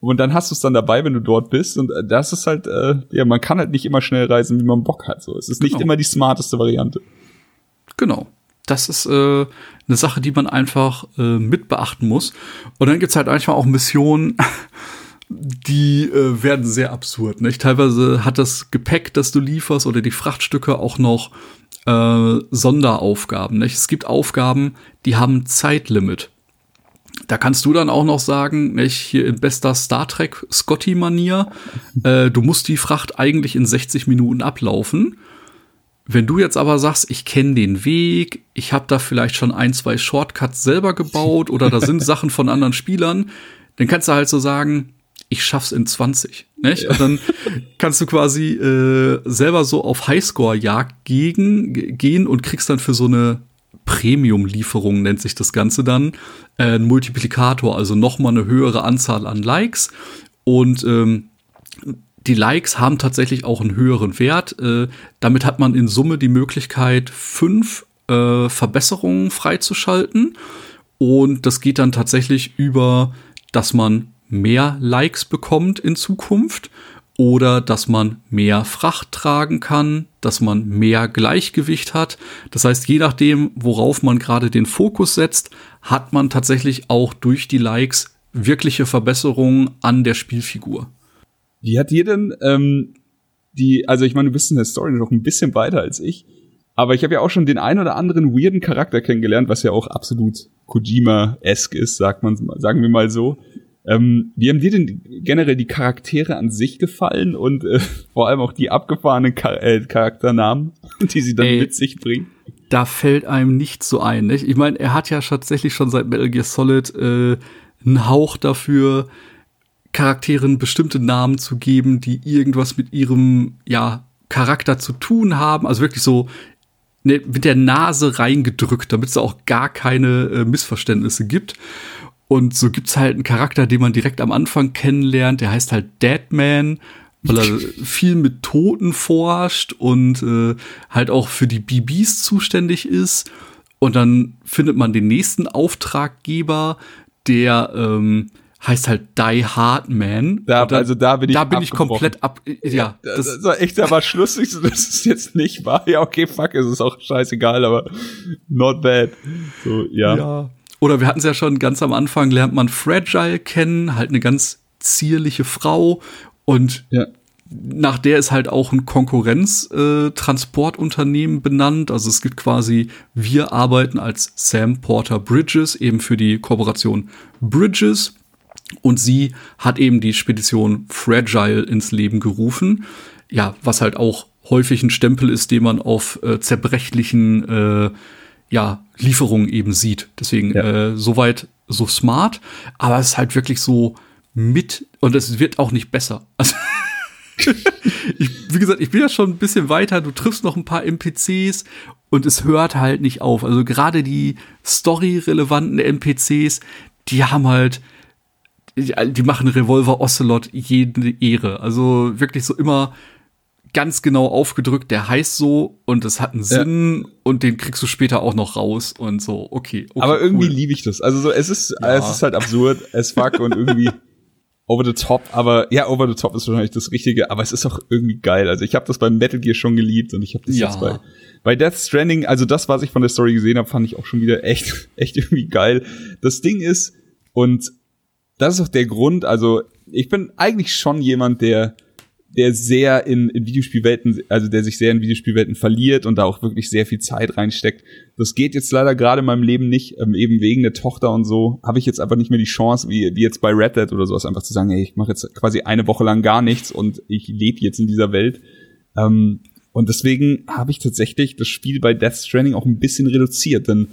Und dann hast du es dann dabei, wenn du dort bist. Und äh, das ist halt, äh, ja, man kann halt nicht immer schnell reisen, wie man Bock hat. So, es ist genau. nicht immer die smarteste Variante. Genau. Das ist äh, eine Sache, die man einfach äh, mit beachten muss. Und dann gibt's halt manchmal auch Missionen, die äh, werden sehr absurd. Nicht? Teilweise hat das Gepäck, das du lieferst, oder die Frachtstücke auch noch äh, Sonderaufgaben. Nicht? Es gibt Aufgaben, die haben Zeitlimit. Da kannst du dann auch noch sagen, nicht, hier in bester Star Trek Scotty-Manier, äh, du musst die Fracht eigentlich in 60 Minuten ablaufen. Wenn du jetzt aber sagst, ich kenne den Weg, ich habe da vielleicht schon ein, zwei Shortcuts selber gebaut oder da sind Sachen von anderen Spielern, dann kannst du halt so sagen, ich schaff's in 20. Nicht? Und dann kannst du quasi äh, selber so auf Highscore-Jagd gehen und kriegst dann für so eine Premium-Lieferung nennt sich das Ganze dann, äh, ein Multiplikator, also nochmal eine höhere Anzahl an Likes. Und ähm, die Likes haben tatsächlich auch einen höheren Wert. Äh, damit hat man in Summe die Möglichkeit, fünf äh, Verbesserungen freizuschalten. Und das geht dann tatsächlich über, dass man mehr Likes bekommt in Zukunft oder dass man mehr Fracht tragen kann, dass man mehr Gleichgewicht hat. Das heißt, je nachdem, worauf man gerade den Fokus setzt, hat man tatsächlich auch durch die Likes wirkliche Verbesserungen an der Spielfigur. Wie hat dir denn ähm, die, also ich meine, du bist in der Story noch ein bisschen weiter als ich, aber ich habe ja auch schon den ein oder anderen weirden Charakter kennengelernt, was ja auch absolut Kojima-esque ist, sagt man, sagen wir mal so. Ähm, wie haben dir denn generell die Charaktere an sich gefallen und äh, vor allem auch die abgefahrenen Char äh, Charakternamen, die sie dann Ey, mit sich bringen? Da fällt einem nichts so ein. Nicht? Ich meine, er hat ja tatsächlich schon seit Metal Gear Solid äh, einen Hauch dafür, Charakteren bestimmte Namen zu geben, die irgendwas mit ihrem ja Charakter zu tun haben. Also wirklich so ne, mit der Nase reingedrückt, damit es auch gar keine äh, Missverständnisse gibt. Und so gibt's halt einen Charakter, den man direkt am Anfang kennenlernt, der heißt halt Deadman, weil er viel mit Toten forscht und äh, halt auch für die BBs zuständig ist. Und dann findet man den nächsten Auftraggeber, der ähm, heißt halt Die Hard Man. Da, dann, also da bin ich Da bin ich komplett ab. Ja, das, das war echt aber schlussig. Das ist jetzt nicht wahr. Ja, okay, fuck, es ist auch scheißegal, aber not bad. So, ja. ja. Oder wir hatten es ja schon ganz am Anfang, lernt man Fragile kennen, halt eine ganz zierliche Frau und ja. nach der ist halt auch ein Konkurrenztransportunternehmen äh, benannt. Also es gibt quasi, wir arbeiten als Sam Porter Bridges eben für die Kooperation Bridges und sie hat eben die Spedition Fragile ins Leben gerufen. Ja, was halt auch häufig ein Stempel ist, den man auf äh, zerbrechlichen äh, ja, Lieferungen eben sieht. Deswegen ja. äh, soweit so smart, aber es ist halt wirklich so mit und es wird auch nicht besser. Also ich, wie gesagt, ich bin ja schon ein bisschen weiter. Du triffst noch ein paar NPCs und es hört halt nicht auf. Also gerade die story-relevanten NPCs, die haben halt, die machen Revolver Ocelot jede Ehre. Also wirklich so immer ganz genau aufgedrückt, der heißt so und es hat einen Sinn ja. und den kriegst du später auch noch raus und so, okay. okay Aber irgendwie cool. liebe ich das. Also so, es ist, ja. es ist halt absurd, es fuck und irgendwie over the top, aber ja, over the top ist wahrscheinlich das Richtige, aber es ist auch irgendwie geil. Also ich habe das bei Metal Gear schon geliebt und ich habe das ja. jetzt bei, bei Death Stranding, also das, was ich von der Story gesehen habe, fand ich auch schon wieder echt, echt irgendwie geil. Das Ding ist, und das ist auch der Grund, also ich bin eigentlich schon jemand, der der sehr in, in Videospielwelten, also der sich sehr in Videospielwelten verliert und da auch wirklich sehr viel Zeit reinsteckt. Das geht jetzt leider gerade in meinem Leben nicht, ähm, eben wegen der Tochter und so, habe ich jetzt einfach nicht mehr die Chance, wie, wie jetzt bei Red Dead oder sowas, einfach zu sagen, hey, ich mache jetzt quasi eine Woche lang gar nichts und ich lebe jetzt in dieser Welt. Ähm, und deswegen habe ich tatsächlich das Spiel bei Death Stranding auch ein bisschen reduziert, denn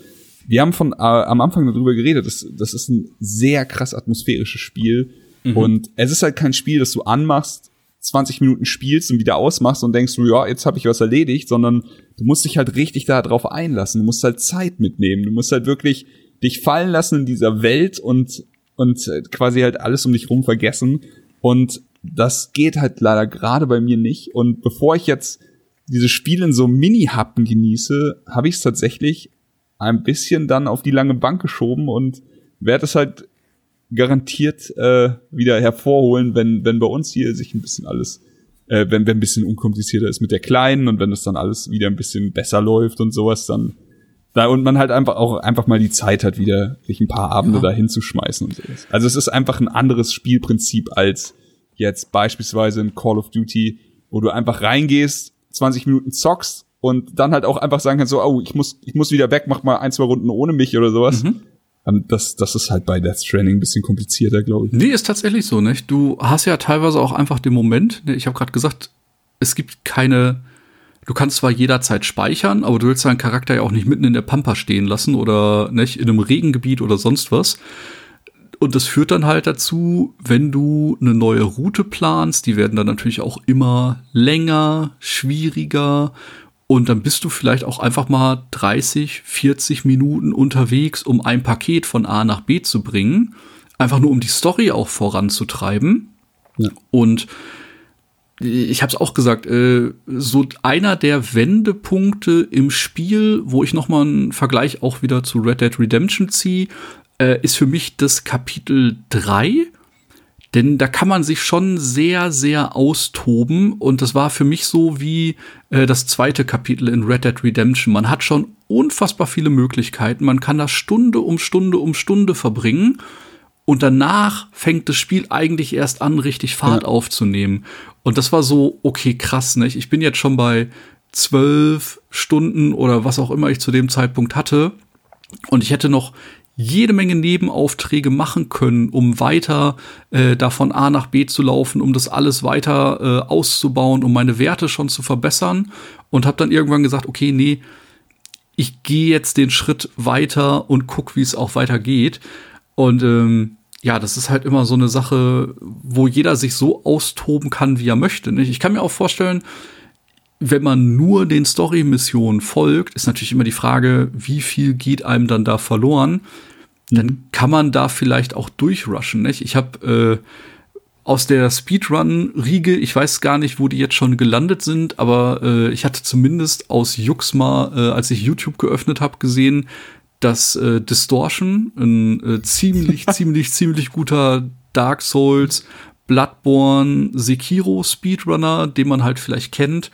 wir haben von äh, am Anfang darüber geredet, das, das ist ein sehr krass atmosphärisches Spiel. Mhm. Und es ist halt kein Spiel, das du anmachst 20 Minuten spielst und wieder ausmachst und denkst ja, jetzt habe ich was erledigt, sondern du musst dich halt richtig darauf einlassen. Du musst halt Zeit mitnehmen. Du musst halt wirklich dich fallen lassen in dieser Welt und, und quasi halt alles um dich rum vergessen. Und das geht halt leider gerade bei mir nicht. Und bevor ich jetzt diese Spiele in so Mini-Happen genieße, habe ich es tatsächlich ein bisschen dann auf die lange Bank geschoben und werde es halt garantiert äh, wieder hervorholen, wenn, wenn bei uns hier sich ein bisschen alles, äh, wenn, wenn ein bisschen unkomplizierter ist mit der Kleinen und wenn das dann alles wieder ein bisschen besser läuft und sowas, dann da und man halt einfach auch einfach mal die Zeit hat, wieder sich ein paar Abende ja. da hinzuschmeißen und sowas. Also es ist einfach ein anderes Spielprinzip als jetzt beispielsweise in Call of Duty, wo du einfach reingehst, 20 Minuten zockst und dann halt auch einfach sagen kannst, so, oh, ich muss, ich muss wieder weg, mach mal ein, zwei Runden ohne mich oder sowas. Mhm. Ähm, das, das ist halt bei Death Stranding ein bisschen komplizierter, glaube ich. Nee, ist tatsächlich so, nicht? Du hast ja teilweise auch einfach den Moment, ne, ich habe gerade gesagt, es gibt keine, du kannst zwar jederzeit speichern, aber du willst deinen Charakter ja auch nicht mitten in der Pampa stehen lassen oder nicht in einem Regengebiet oder sonst was. Und das führt dann halt dazu, wenn du eine neue Route planst, die werden dann natürlich auch immer länger, schwieriger und dann bist du vielleicht auch einfach mal 30, 40 Minuten unterwegs, um ein Paket von A nach B zu bringen. Einfach nur um die Story auch voranzutreiben. Ja. Und ich habe es auch gesagt, äh, so einer der Wendepunkte im Spiel, wo ich noch mal einen Vergleich auch wieder zu Red Dead Redemption ziehe, äh, ist für mich das Kapitel 3 denn da kann man sich schon sehr, sehr austoben. Und das war für mich so wie äh, das zweite Kapitel in Red Dead Redemption. Man hat schon unfassbar viele Möglichkeiten. Man kann das Stunde um Stunde um Stunde verbringen. Und danach fängt das Spiel eigentlich erst an, richtig Fahrt ja. aufzunehmen. Und das war so, okay, krass, nicht? Ich bin jetzt schon bei zwölf Stunden oder was auch immer ich zu dem Zeitpunkt hatte. Und ich hätte noch jede Menge Nebenaufträge machen können, um weiter äh, da von A nach B zu laufen, um das alles weiter äh, auszubauen, um meine Werte schon zu verbessern und habe dann irgendwann gesagt, okay, nee, ich gehe jetzt den Schritt weiter und guck, wie es auch weitergeht. Und ähm, ja, das ist halt immer so eine Sache, wo jeder sich so austoben kann, wie er möchte. Nicht? Ich kann mir auch vorstellen, wenn man nur den Story-Missionen folgt, ist natürlich immer die Frage, wie viel geht einem dann da verloren. Dann kann man da vielleicht auch durchrushen. Nicht? Ich habe äh, aus der Speedrun-Riege, ich weiß gar nicht, wo die jetzt schon gelandet sind, aber äh, ich hatte zumindest aus Jux mal, äh, als ich YouTube geöffnet habe, gesehen, dass äh, Distortion, ein äh, ziemlich, ziemlich, ziemlich guter Dark Souls, Bloodborne, Sekiro Speedrunner, den man halt vielleicht kennt,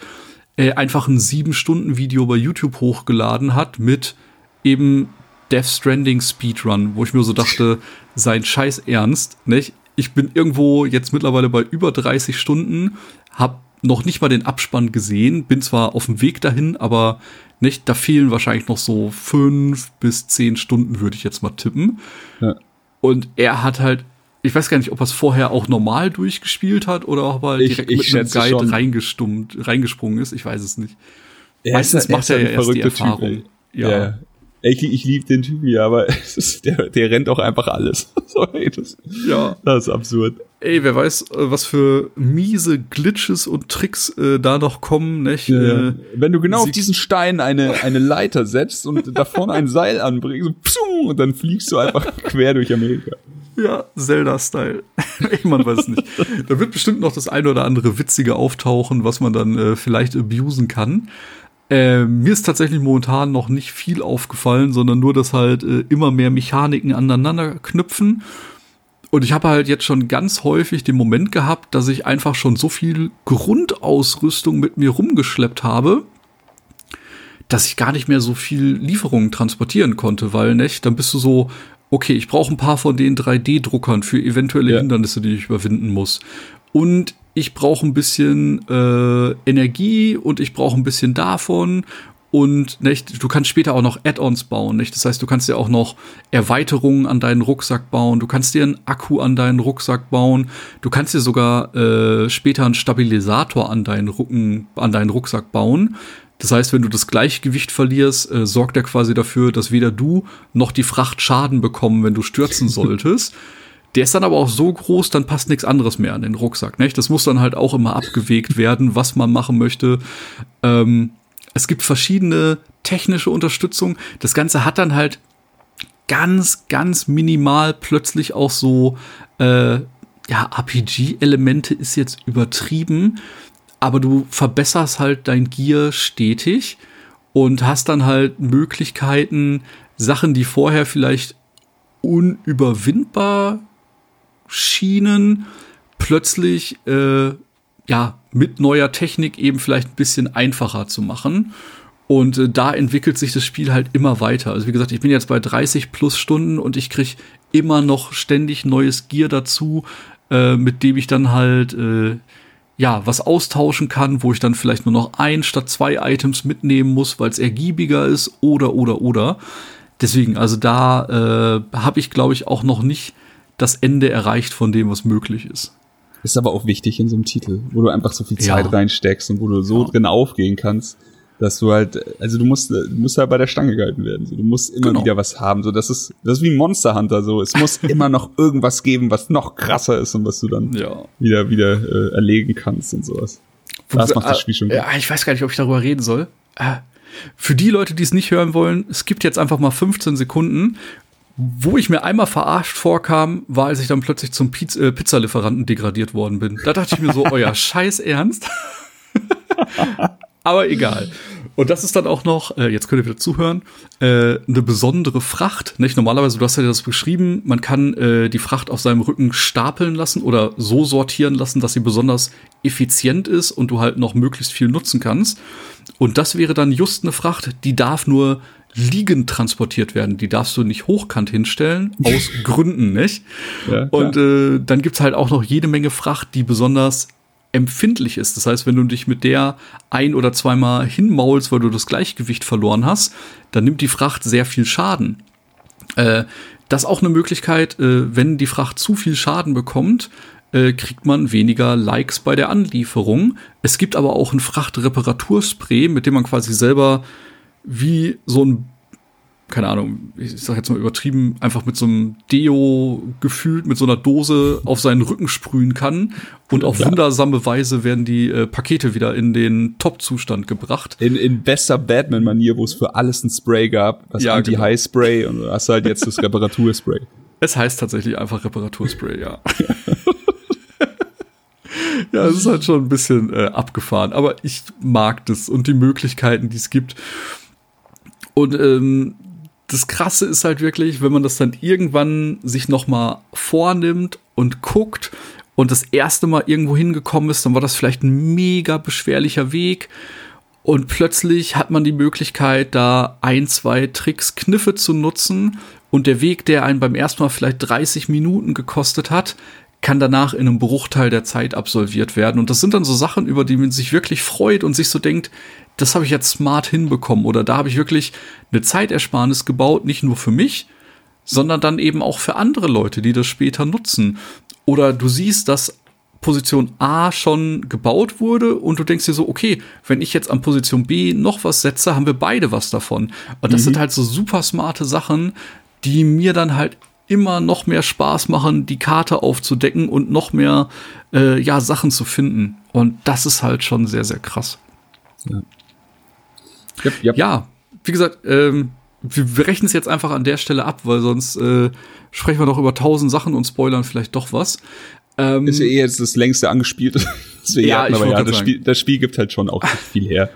äh, einfach ein sieben Stunden Video bei YouTube hochgeladen hat mit eben Death Stranding Speedrun, wo ich mir so dachte, sein Scheiß ernst, nicht? Ich bin irgendwo jetzt mittlerweile bei über 30 Stunden, hab noch nicht mal den Abspann gesehen, bin zwar auf dem Weg dahin, aber nicht, da fehlen wahrscheinlich noch so fünf bis zehn Stunden, würde ich jetzt mal tippen. Ja. Und er hat halt, ich weiß gar nicht, ob er es vorher auch normal durchgespielt hat oder ob er ich, direkt ich mit einem Guide reingestummt, reingesprungen ist. Ich weiß es nicht. Er Meistens macht er ja erst die Erfahrung. Typ, ja. ja. Ich, ich liebe den Typen ja, aber ist, der, der rennt auch einfach alles. Sorry, das, ja. das ist absurd. Ey, wer weiß, äh, was für miese Glitches und Tricks äh, da noch kommen, nicht? Ja. Äh, Wenn du genau auf diesen Stein eine, eine Leiter setzt und da vorne ein Seil anbringst, so, psum, und dann fliegst du einfach quer durch Amerika. Ja, Zelda-Style. man weiß nicht. Da wird bestimmt noch das eine oder andere Witzige auftauchen, was man dann äh, vielleicht abusen kann. Äh, mir ist tatsächlich momentan noch nicht viel aufgefallen, sondern nur, dass halt äh, immer mehr Mechaniken aneinander knüpfen. Und ich habe halt jetzt schon ganz häufig den Moment gehabt, dass ich einfach schon so viel Grundausrüstung mit mir rumgeschleppt habe, dass ich gar nicht mehr so viel Lieferungen transportieren konnte, weil, nicht, dann bist du so, okay, ich brauche ein paar von den 3D-Druckern für eventuelle ja. Hindernisse, die ich überwinden muss. Und ich brauche ein bisschen äh, Energie und ich brauche ein bisschen davon und nicht, du kannst später auch noch Add-ons bauen, nicht? Das heißt, du kannst dir auch noch Erweiterungen an deinen Rucksack bauen, du kannst dir einen Akku an deinen Rucksack bauen, du kannst dir sogar äh, später einen Stabilisator an deinen Rücken, an deinen Rucksack bauen. Das heißt, wenn du das Gleichgewicht verlierst, äh, sorgt er quasi dafür, dass weder du noch die Fracht Schaden bekommen, wenn du stürzen solltest. Der ist dann aber auch so groß, dann passt nichts anderes mehr an den Rucksack. Nicht? Das muss dann halt auch immer abgewegt werden, was man machen möchte. Ähm, es gibt verschiedene technische Unterstützung. Das Ganze hat dann halt ganz, ganz minimal plötzlich auch so, äh, ja, RPG-Elemente ist jetzt übertrieben, aber du verbesserst halt dein Gear stetig und hast dann halt Möglichkeiten, Sachen, die vorher vielleicht unüberwindbar schienen, plötzlich äh, ja mit neuer Technik eben vielleicht ein bisschen einfacher zu machen. Und äh, da entwickelt sich das Spiel halt immer weiter. Also wie gesagt, ich bin jetzt bei 30 plus Stunden und ich kriege immer noch ständig neues Gear dazu, äh, mit dem ich dann halt äh, ja was austauschen kann, wo ich dann vielleicht nur noch ein statt zwei Items mitnehmen muss, weil es ergiebiger ist oder oder oder. Deswegen, also da äh, habe ich glaube ich auch noch nicht das Ende erreicht von dem, was möglich ist. Ist aber auch wichtig in so einem Titel, wo du einfach so viel Zeit ja. reinsteckst und wo du so ja. drin aufgehen kannst, dass du halt, also du musst, du musst halt bei der Stange gehalten werden. So, du musst immer genau. wieder was haben. So, das ist, das ist wie Monster Hunter. So, es muss immer noch irgendwas geben, was noch krasser ist und was du dann ja. wieder, wieder äh, erlegen kannst und sowas. Das macht das Spiel schon gut. Ja, ich weiß gar nicht, ob ich darüber reden soll. Äh, für die Leute, die es nicht hören wollen, es gibt jetzt einfach mal 15 Sekunden, wo ich mir einmal verarscht vorkam, war, als ich dann plötzlich zum Piz äh, Pizzalieferanten degradiert worden bin. Da dachte ich mir so, euer Scheiß Ernst. Aber egal. Und das ist dann auch noch, äh, jetzt könnt ihr wieder zuhören, äh, eine besondere Fracht. Nicht? Normalerweise, du hast ja das beschrieben, man kann äh, die Fracht auf seinem Rücken stapeln lassen oder so sortieren lassen, dass sie besonders effizient ist und du halt noch möglichst viel nutzen kannst. Und das wäre dann just eine Fracht, die darf nur liegend transportiert werden. Die darfst du nicht hochkant hinstellen, aus Gründen nicht. Ja, und äh, dann gibt's halt auch noch jede Menge Fracht, die besonders empfindlich ist. Das heißt, wenn du dich mit der ein- oder zweimal hinmaulst, weil du das Gleichgewicht verloren hast, dann nimmt die Fracht sehr viel Schaden. Äh, das ist auch eine Möglichkeit, äh, wenn die Fracht zu viel Schaden bekommt, äh, kriegt man weniger Likes bei der Anlieferung. Es gibt aber auch ein Frachtreparaturspray, mit dem man quasi selber wie so ein, keine Ahnung, ich sag jetzt mal übertrieben, einfach mit so einem Deo gefühlt, mit so einer Dose auf seinen Rücken sprühen kann. Und auf ja. wundersame Weise werden die äh, Pakete wieder in den Top-Zustand gebracht. In, in bester Batman-Manier, wo es für alles ein Spray gab, das ja, Anti-High-Spray genau. und du hast halt jetzt das Reparaturspray. Es heißt tatsächlich einfach Reparaturspray, ja. ja, es ist halt schon ein bisschen äh, abgefahren, aber ich mag das und die Möglichkeiten, die es gibt. Und ähm, das Krasse ist halt wirklich, wenn man das dann irgendwann sich noch mal vornimmt und guckt und das erste Mal irgendwo hingekommen ist, dann war das vielleicht ein mega beschwerlicher Weg. Und plötzlich hat man die Möglichkeit, da ein, zwei Tricks, Kniffe zu nutzen. Und der Weg, der einen beim ersten Mal vielleicht 30 Minuten gekostet hat, kann danach in einem Bruchteil der Zeit absolviert werden. Und das sind dann so Sachen, über die man sich wirklich freut und sich so denkt, das habe ich jetzt smart hinbekommen. Oder da habe ich wirklich eine Zeitersparnis gebaut, nicht nur für mich, sondern dann eben auch für andere Leute, die das später nutzen. Oder du siehst, dass Position A schon gebaut wurde und du denkst dir so, okay, wenn ich jetzt an Position B noch was setze, haben wir beide was davon. Und das mhm. sind halt so super smarte Sachen, die mir dann halt immer noch mehr Spaß machen, die Karte aufzudecken und noch mehr äh, ja Sachen zu finden. Und das ist halt schon sehr sehr krass. Ja, yep, yep. ja wie gesagt, ähm, wir, rechnen es jetzt einfach an der Stelle ab, weil sonst äh, sprechen wir doch über tausend Sachen und spoilern vielleicht doch was. Ähm, ist ja eh jetzt das längste angespielt. ja, hatten, aber ja, das Spiel, das Spiel gibt halt schon auch viel her.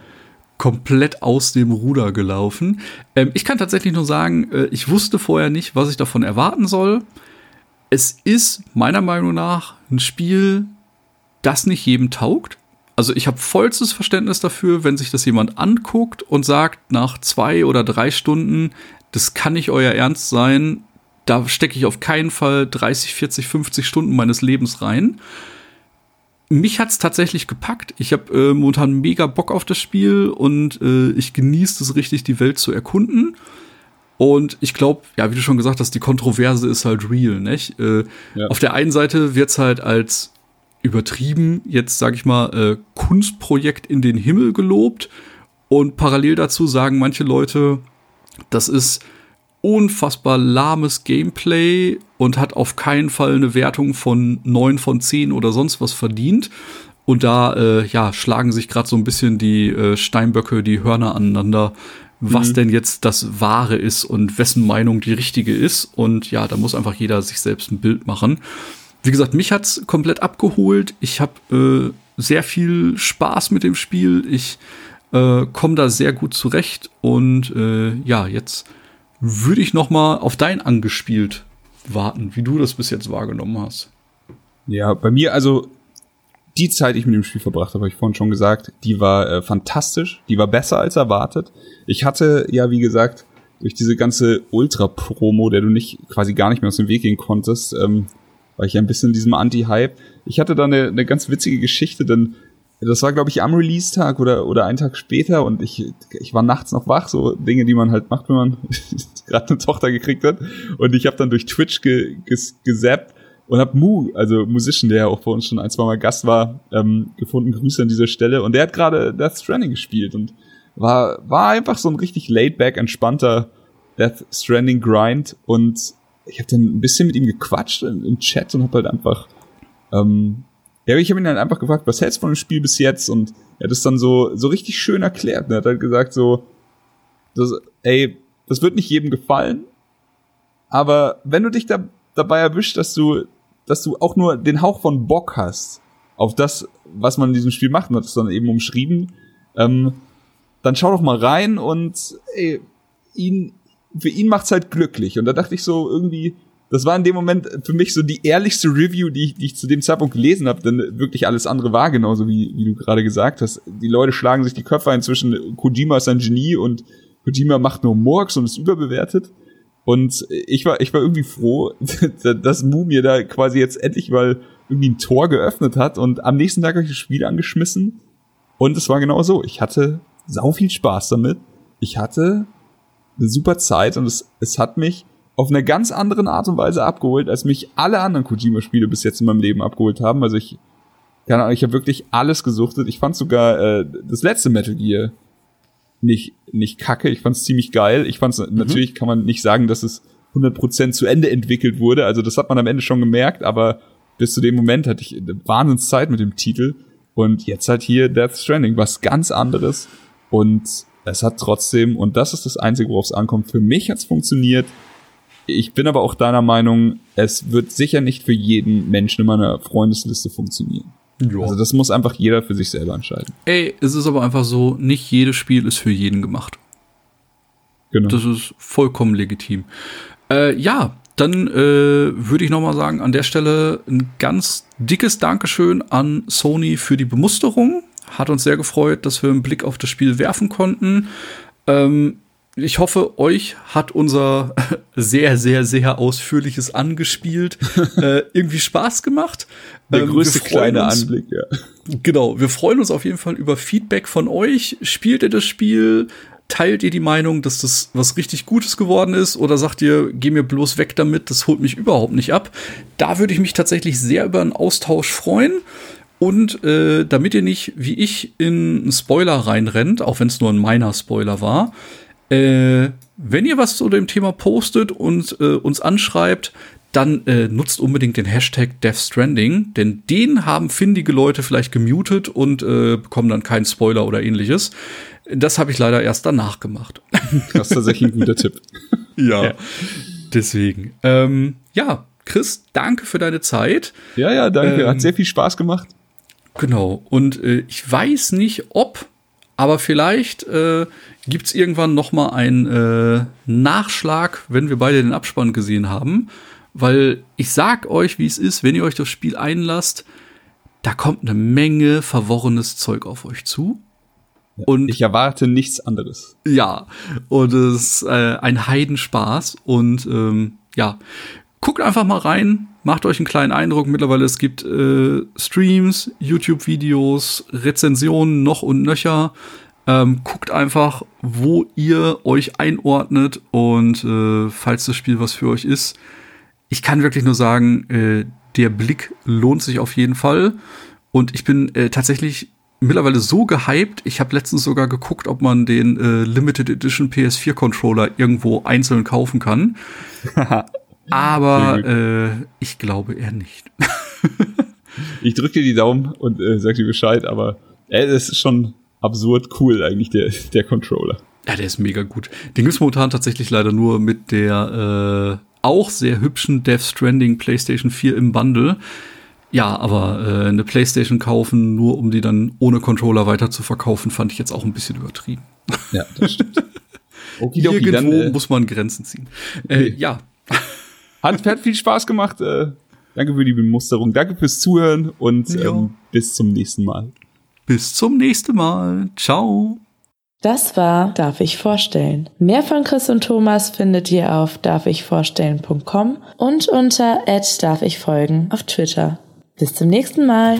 Komplett aus dem Ruder gelaufen. Ähm, ich kann tatsächlich nur sagen, äh, ich wusste vorher nicht, was ich davon erwarten soll. Es ist meiner Meinung nach ein Spiel, das nicht jedem taugt. Also ich habe vollstes Verständnis dafür, wenn sich das jemand anguckt und sagt nach zwei oder drei Stunden, das kann nicht euer Ernst sein, da stecke ich auf keinen Fall 30, 40, 50 Stunden meines Lebens rein. Mich hat's tatsächlich gepackt. Ich habe äh, momentan mega Bock auf das Spiel und äh, ich genieße es richtig, die Welt zu erkunden. Und ich glaube, ja, wie du schon gesagt hast, die Kontroverse ist halt real, nicht? Äh, ja. Auf der einen Seite wird's halt als übertrieben, jetzt sag ich mal, äh, Kunstprojekt in den Himmel gelobt. Und parallel dazu sagen manche Leute, das ist unfassbar lahmes Gameplay und hat auf keinen Fall eine Wertung von 9 von 10 oder sonst was verdient. Und da äh, ja, schlagen sich gerade so ein bisschen die äh, Steinböcke die Hörner aneinander, was mhm. denn jetzt das Wahre ist und wessen Meinung die richtige ist. Und ja, da muss einfach jeder sich selbst ein Bild machen. Wie gesagt, mich hat's komplett abgeholt. Ich habe äh, sehr viel Spaß mit dem Spiel. Ich äh, komme da sehr gut zurecht. Und äh, ja, jetzt würde ich noch mal auf dein angespielt warten, wie du das bis jetzt wahrgenommen hast. Ja, bei mir also die Zeit, die ich mit dem Spiel verbracht habe, habe ich vorhin schon gesagt, die war äh, fantastisch, die war besser als erwartet. Ich hatte ja, wie gesagt, durch diese ganze Ultra-Promo, der du nicht quasi gar nicht mehr aus dem Weg gehen konntest, ähm, war ich ein bisschen in diesem Anti-Hype. Ich hatte da eine, eine ganz witzige Geschichte, denn das war, glaube ich, am Release-Tag oder, oder einen Tag später und ich, ich war nachts noch wach, so Dinge, die man halt macht, wenn man gerade eine Tochter gekriegt hat. Und ich habe dann durch Twitch ge, ges, gesappt und habe Mu, also Musician, der ja auch bei uns schon ein, zwei Mal Gast war, ähm, gefunden. Grüße an dieser Stelle. Und der hat gerade Death Stranding gespielt und war, war einfach so ein richtig laid-back, entspannter Death Stranding Grind. Und ich habe dann ein bisschen mit ihm gequatscht im, im Chat und habe halt einfach ähm, ja, ich habe ihn dann einfach gefragt, was hältst du von dem Spiel bis jetzt? Und er hat es dann so, so richtig schön erklärt. Er hat halt gesagt so, das, ey, das wird nicht jedem gefallen, aber wenn du dich da, dabei erwischt, dass du, dass du auch nur den Hauch von Bock hast auf das, was man in diesem Spiel macht, und hat es dann eben umschrieben, ähm, dann schau doch mal rein und ey, ihn, für ihn macht's halt glücklich. Und da dachte ich so irgendwie, das war in dem Moment für mich so die ehrlichste Review, die ich, die ich zu dem Zeitpunkt gelesen habe, denn wirklich alles andere war genauso wie, wie du gerade gesagt hast. Die Leute schlagen sich die Köpfe ein zwischen Kojima ist ein Genie und Kojima macht nur Murks und ist überbewertet. Und ich war, ich war irgendwie froh, dass Mu mir da quasi jetzt endlich mal irgendwie ein Tor geöffnet hat und am nächsten Tag habe ich das Spiel angeschmissen und es war genau so. Ich hatte sau viel Spaß damit. Ich hatte eine super Zeit und es, es hat mich auf eine ganz andere Art und Weise abgeholt, als mich alle anderen Kojima-Spiele bis jetzt in meinem Leben abgeholt haben. Also ich, keine Ahnung, ich habe wirklich alles gesuchtet. Ich fand sogar äh, das letzte Metal Gear nicht nicht kacke. Ich fand es ziemlich geil. Ich fand es mhm. natürlich kann man nicht sagen, dass es 100% zu Ende entwickelt wurde. Also das hat man am Ende schon gemerkt, aber bis zu dem Moment hatte ich Wahnsinnszeit mit dem Titel. Und jetzt halt hier Death Stranding, was ganz anderes. Und es hat trotzdem, und das ist das Einzige, worauf es ankommt, für mich hat's funktioniert. Ich bin aber auch deiner Meinung, es wird sicher nicht für jeden Menschen in meiner Freundesliste funktionieren. Jo. Also das muss einfach jeder für sich selber entscheiden. Ey, es ist aber einfach so, nicht jedes Spiel ist für jeden gemacht. Genau. Das ist vollkommen legitim. Äh, ja, dann äh, würde ich noch mal sagen, an der Stelle ein ganz dickes Dankeschön an Sony für die Bemusterung. Hat uns sehr gefreut, dass wir einen Blick auf das Spiel werfen konnten. Ähm, ich hoffe, euch hat unser sehr, sehr, sehr ausführliches angespielt äh, irgendwie Spaß gemacht. Der ähm, größte kleine uns, Anblick, ja. Genau, wir freuen uns auf jeden Fall über Feedback von euch. Spielt ihr das Spiel? Teilt ihr die Meinung, dass das was richtig Gutes geworden ist? Oder sagt ihr, geh mir bloß weg damit, das holt mich überhaupt nicht ab? Da würde ich mich tatsächlich sehr über einen Austausch freuen. Und äh, damit ihr nicht, wie ich, in einen Spoiler reinrennt, auch wenn es nur ein meiner Spoiler war, äh, wenn ihr was zu dem Thema postet und äh, uns anschreibt, dann äh, nutzt unbedingt den Hashtag Death Stranding, denn den haben findige Leute vielleicht gemutet und äh, bekommen dann keinen Spoiler oder ähnliches. Das habe ich leider erst danach gemacht. Das ist tatsächlich ein guter Tipp. ja, ja, deswegen. Ähm, ja, Chris, danke für deine Zeit. Ja, ja, danke. Ähm, Hat sehr viel Spaß gemacht. Genau. Und äh, ich weiß nicht, ob, aber vielleicht äh, gibt es irgendwann noch mal einen äh, Nachschlag, wenn wir beide den Abspann gesehen haben. Weil ich sag euch, wie es ist, wenn ihr euch das Spiel einlasst, da kommt eine Menge verworrenes Zeug auf euch zu. Und ich erwarte nichts anderes. Ja, und es ist äh, ein Heidenspaß. Und ähm, ja, guckt einfach mal rein, macht euch einen kleinen Eindruck. Mittlerweile es gibt äh, Streams, YouTube-Videos, Rezensionen noch und nöcher. Ähm, guckt einfach, wo ihr euch einordnet und äh, falls das Spiel was für euch ist. Ich kann wirklich nur sagen, äh, der Blick lohnt sich auf jeden Fall. Und ich bin äh, tatsächlich mittlerweile so gehypt. Ich habe letztens sogar geguckt, ob man den äh, Limited Edition PS4 Controller irgendwo einzeln kaufen kann. Aber äh, ich glaube eher nicht. ich drücke dir die Daumen und äh, sag dir Bescheid, aber äh, es ist schon absurd cool eigentlich, der, der Controller. Ja, der ist mega gut. Den gibt's momentan tatsächlich leider nur mit der äh, auch sehr hübschen Death Stranding PlayStation 4 im Bundle. Ja, aber äh, eine PlayStation kaufen, nur um die dann ohne Controller weiter zu verkaufen, fand ich jetzt auch ein bisschen übertrieben. Ja, das stimmt. Okay, Irgendwo dann, äh, muss man Grenzen ziehen. Äh, ja. Hat, hat viel Spaß gemacht. Äh, danke für die Bemusterung. Danke fürs Zuhören und ähm, bis zum nächsten Mal. Bis zum nächsten Mal. Ciao. Das war Darf ich vorstellen. Mehr von Chris und Thomas findet ihr auf darfichvorstellen.com und unter darf ich folgen auf Twitter. Bis zum nächsten Mal.